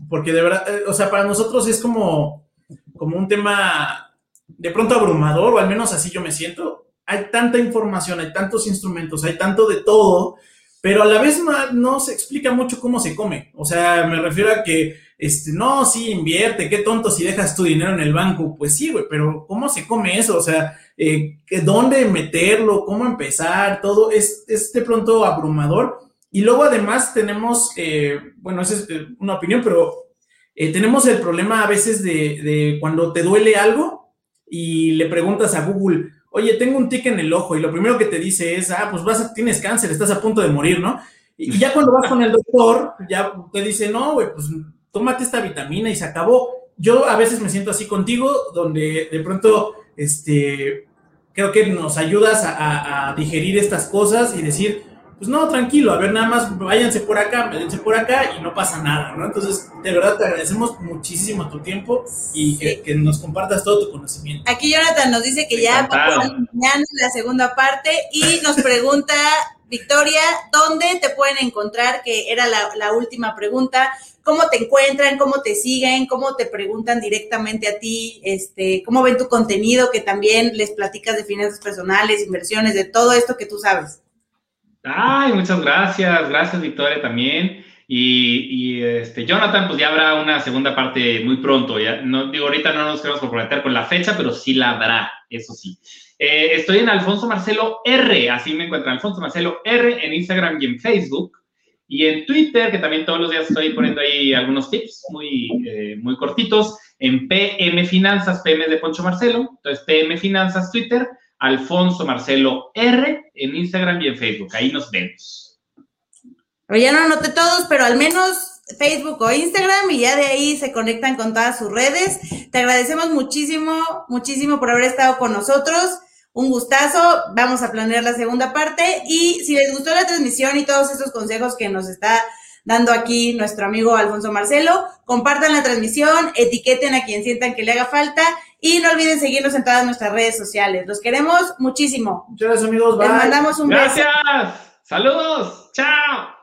Porque de verdad, eh, o sea, para nosotros es como, como un tema de pronto abrumador, o al menos así yo me siento. Hay tanta información, hay tantos instrumentos, hay tanto de todo, pero a la vez no se explica mucho cómo se come. O sea, me refiero a que este, no, sí, invierte, qué tonto si dejas tu dinero en el banco. Pues sí, güey, pero ¿cómo se come eso? O sea, eh, ¿dónde meterlo? ¿Cómo empezar? Todo es, es de pronto abrumador. Y luego además tenemos, eh, bueno, esa es eh, una opinión, pero tenemos el problema a veces de, de, cuando te duele algo y le preguntas a Google, oye, tengo un tic en el ojo y lo primero que te dice es, ah, pues vas tienes cáncer, estás a punto de morir, ¿no? Y, ya cuando vas con el doctor, ya te dice, no, güey, pues tómate esta vitamina y se acabó. Yo a veces me siento así contigo, donde de pronto, este, creo que nos ayudas a, digerir estas cosas y decir, pues no, tranquilo, a ver, nada más váyanse por acá, váyanse por acá y no pasa nada, ¿no? Entonces, de verdad te agradecemos muchísimo tu tiempo y que, nos compartas todo tu conocimiento. Aquí Jonathan nos dice que ya mañana la segunda parte y nos pregunta Victoria, ¿dónde te pueden encontrar? Que era la, última pregunta. ¿Cómo te encuentran? ¿Cómo te siguen? ¿Cómo te preguntan directamente a ti? Este, ¿Cómo ven tu contenido? Que también les platicas de finanzas personales, inversiones, de todo esto que tú sabes. Ay, muchas gracias. Gracias, Victoria, también. Y, este, Jonathan, pues ya habrá una segunda parte muy pronto. Ya, no, digo, ahorita no nos queremos comprometer con la fecha, pero sí la habrá, eso sí. Eh, estoy en Alfonso Marcelo R, así me encuentran, Alfonso Marcelo R en Instagram y en Facebook. Y en Twitter, que también todos los días estoy poniendo ahí algunos tips muy, eh, muy cortitos, en PM Finanzas, PM de Poncho Marcelo. Entonces, PM Finanzas Twitter, Alfonso Marcelo R en Instagram y en Facebook. Ahí nos vemos. ya no anoté todos, pero al menos Facebook o Instagram y ya de ahí se conectan con todas sus redes. Te agradecemos muchísimo, muchísimo por haber estado con nosotros un gustazo. Vamos a planear la segunda parte. Y si les gustó la transmisión y todos estos consejos que nos está dando aquí nuestro amigo Alfonso Marcelo, compartan la transmisión, etiqueten a quien sientan que le haga falta y no olviden seguirnos en todas nuestras redes sociales. Los queremos muchísimo. Muchas gracias, amigos. Les mandamos un beso. Gracias. Saludos. Chao.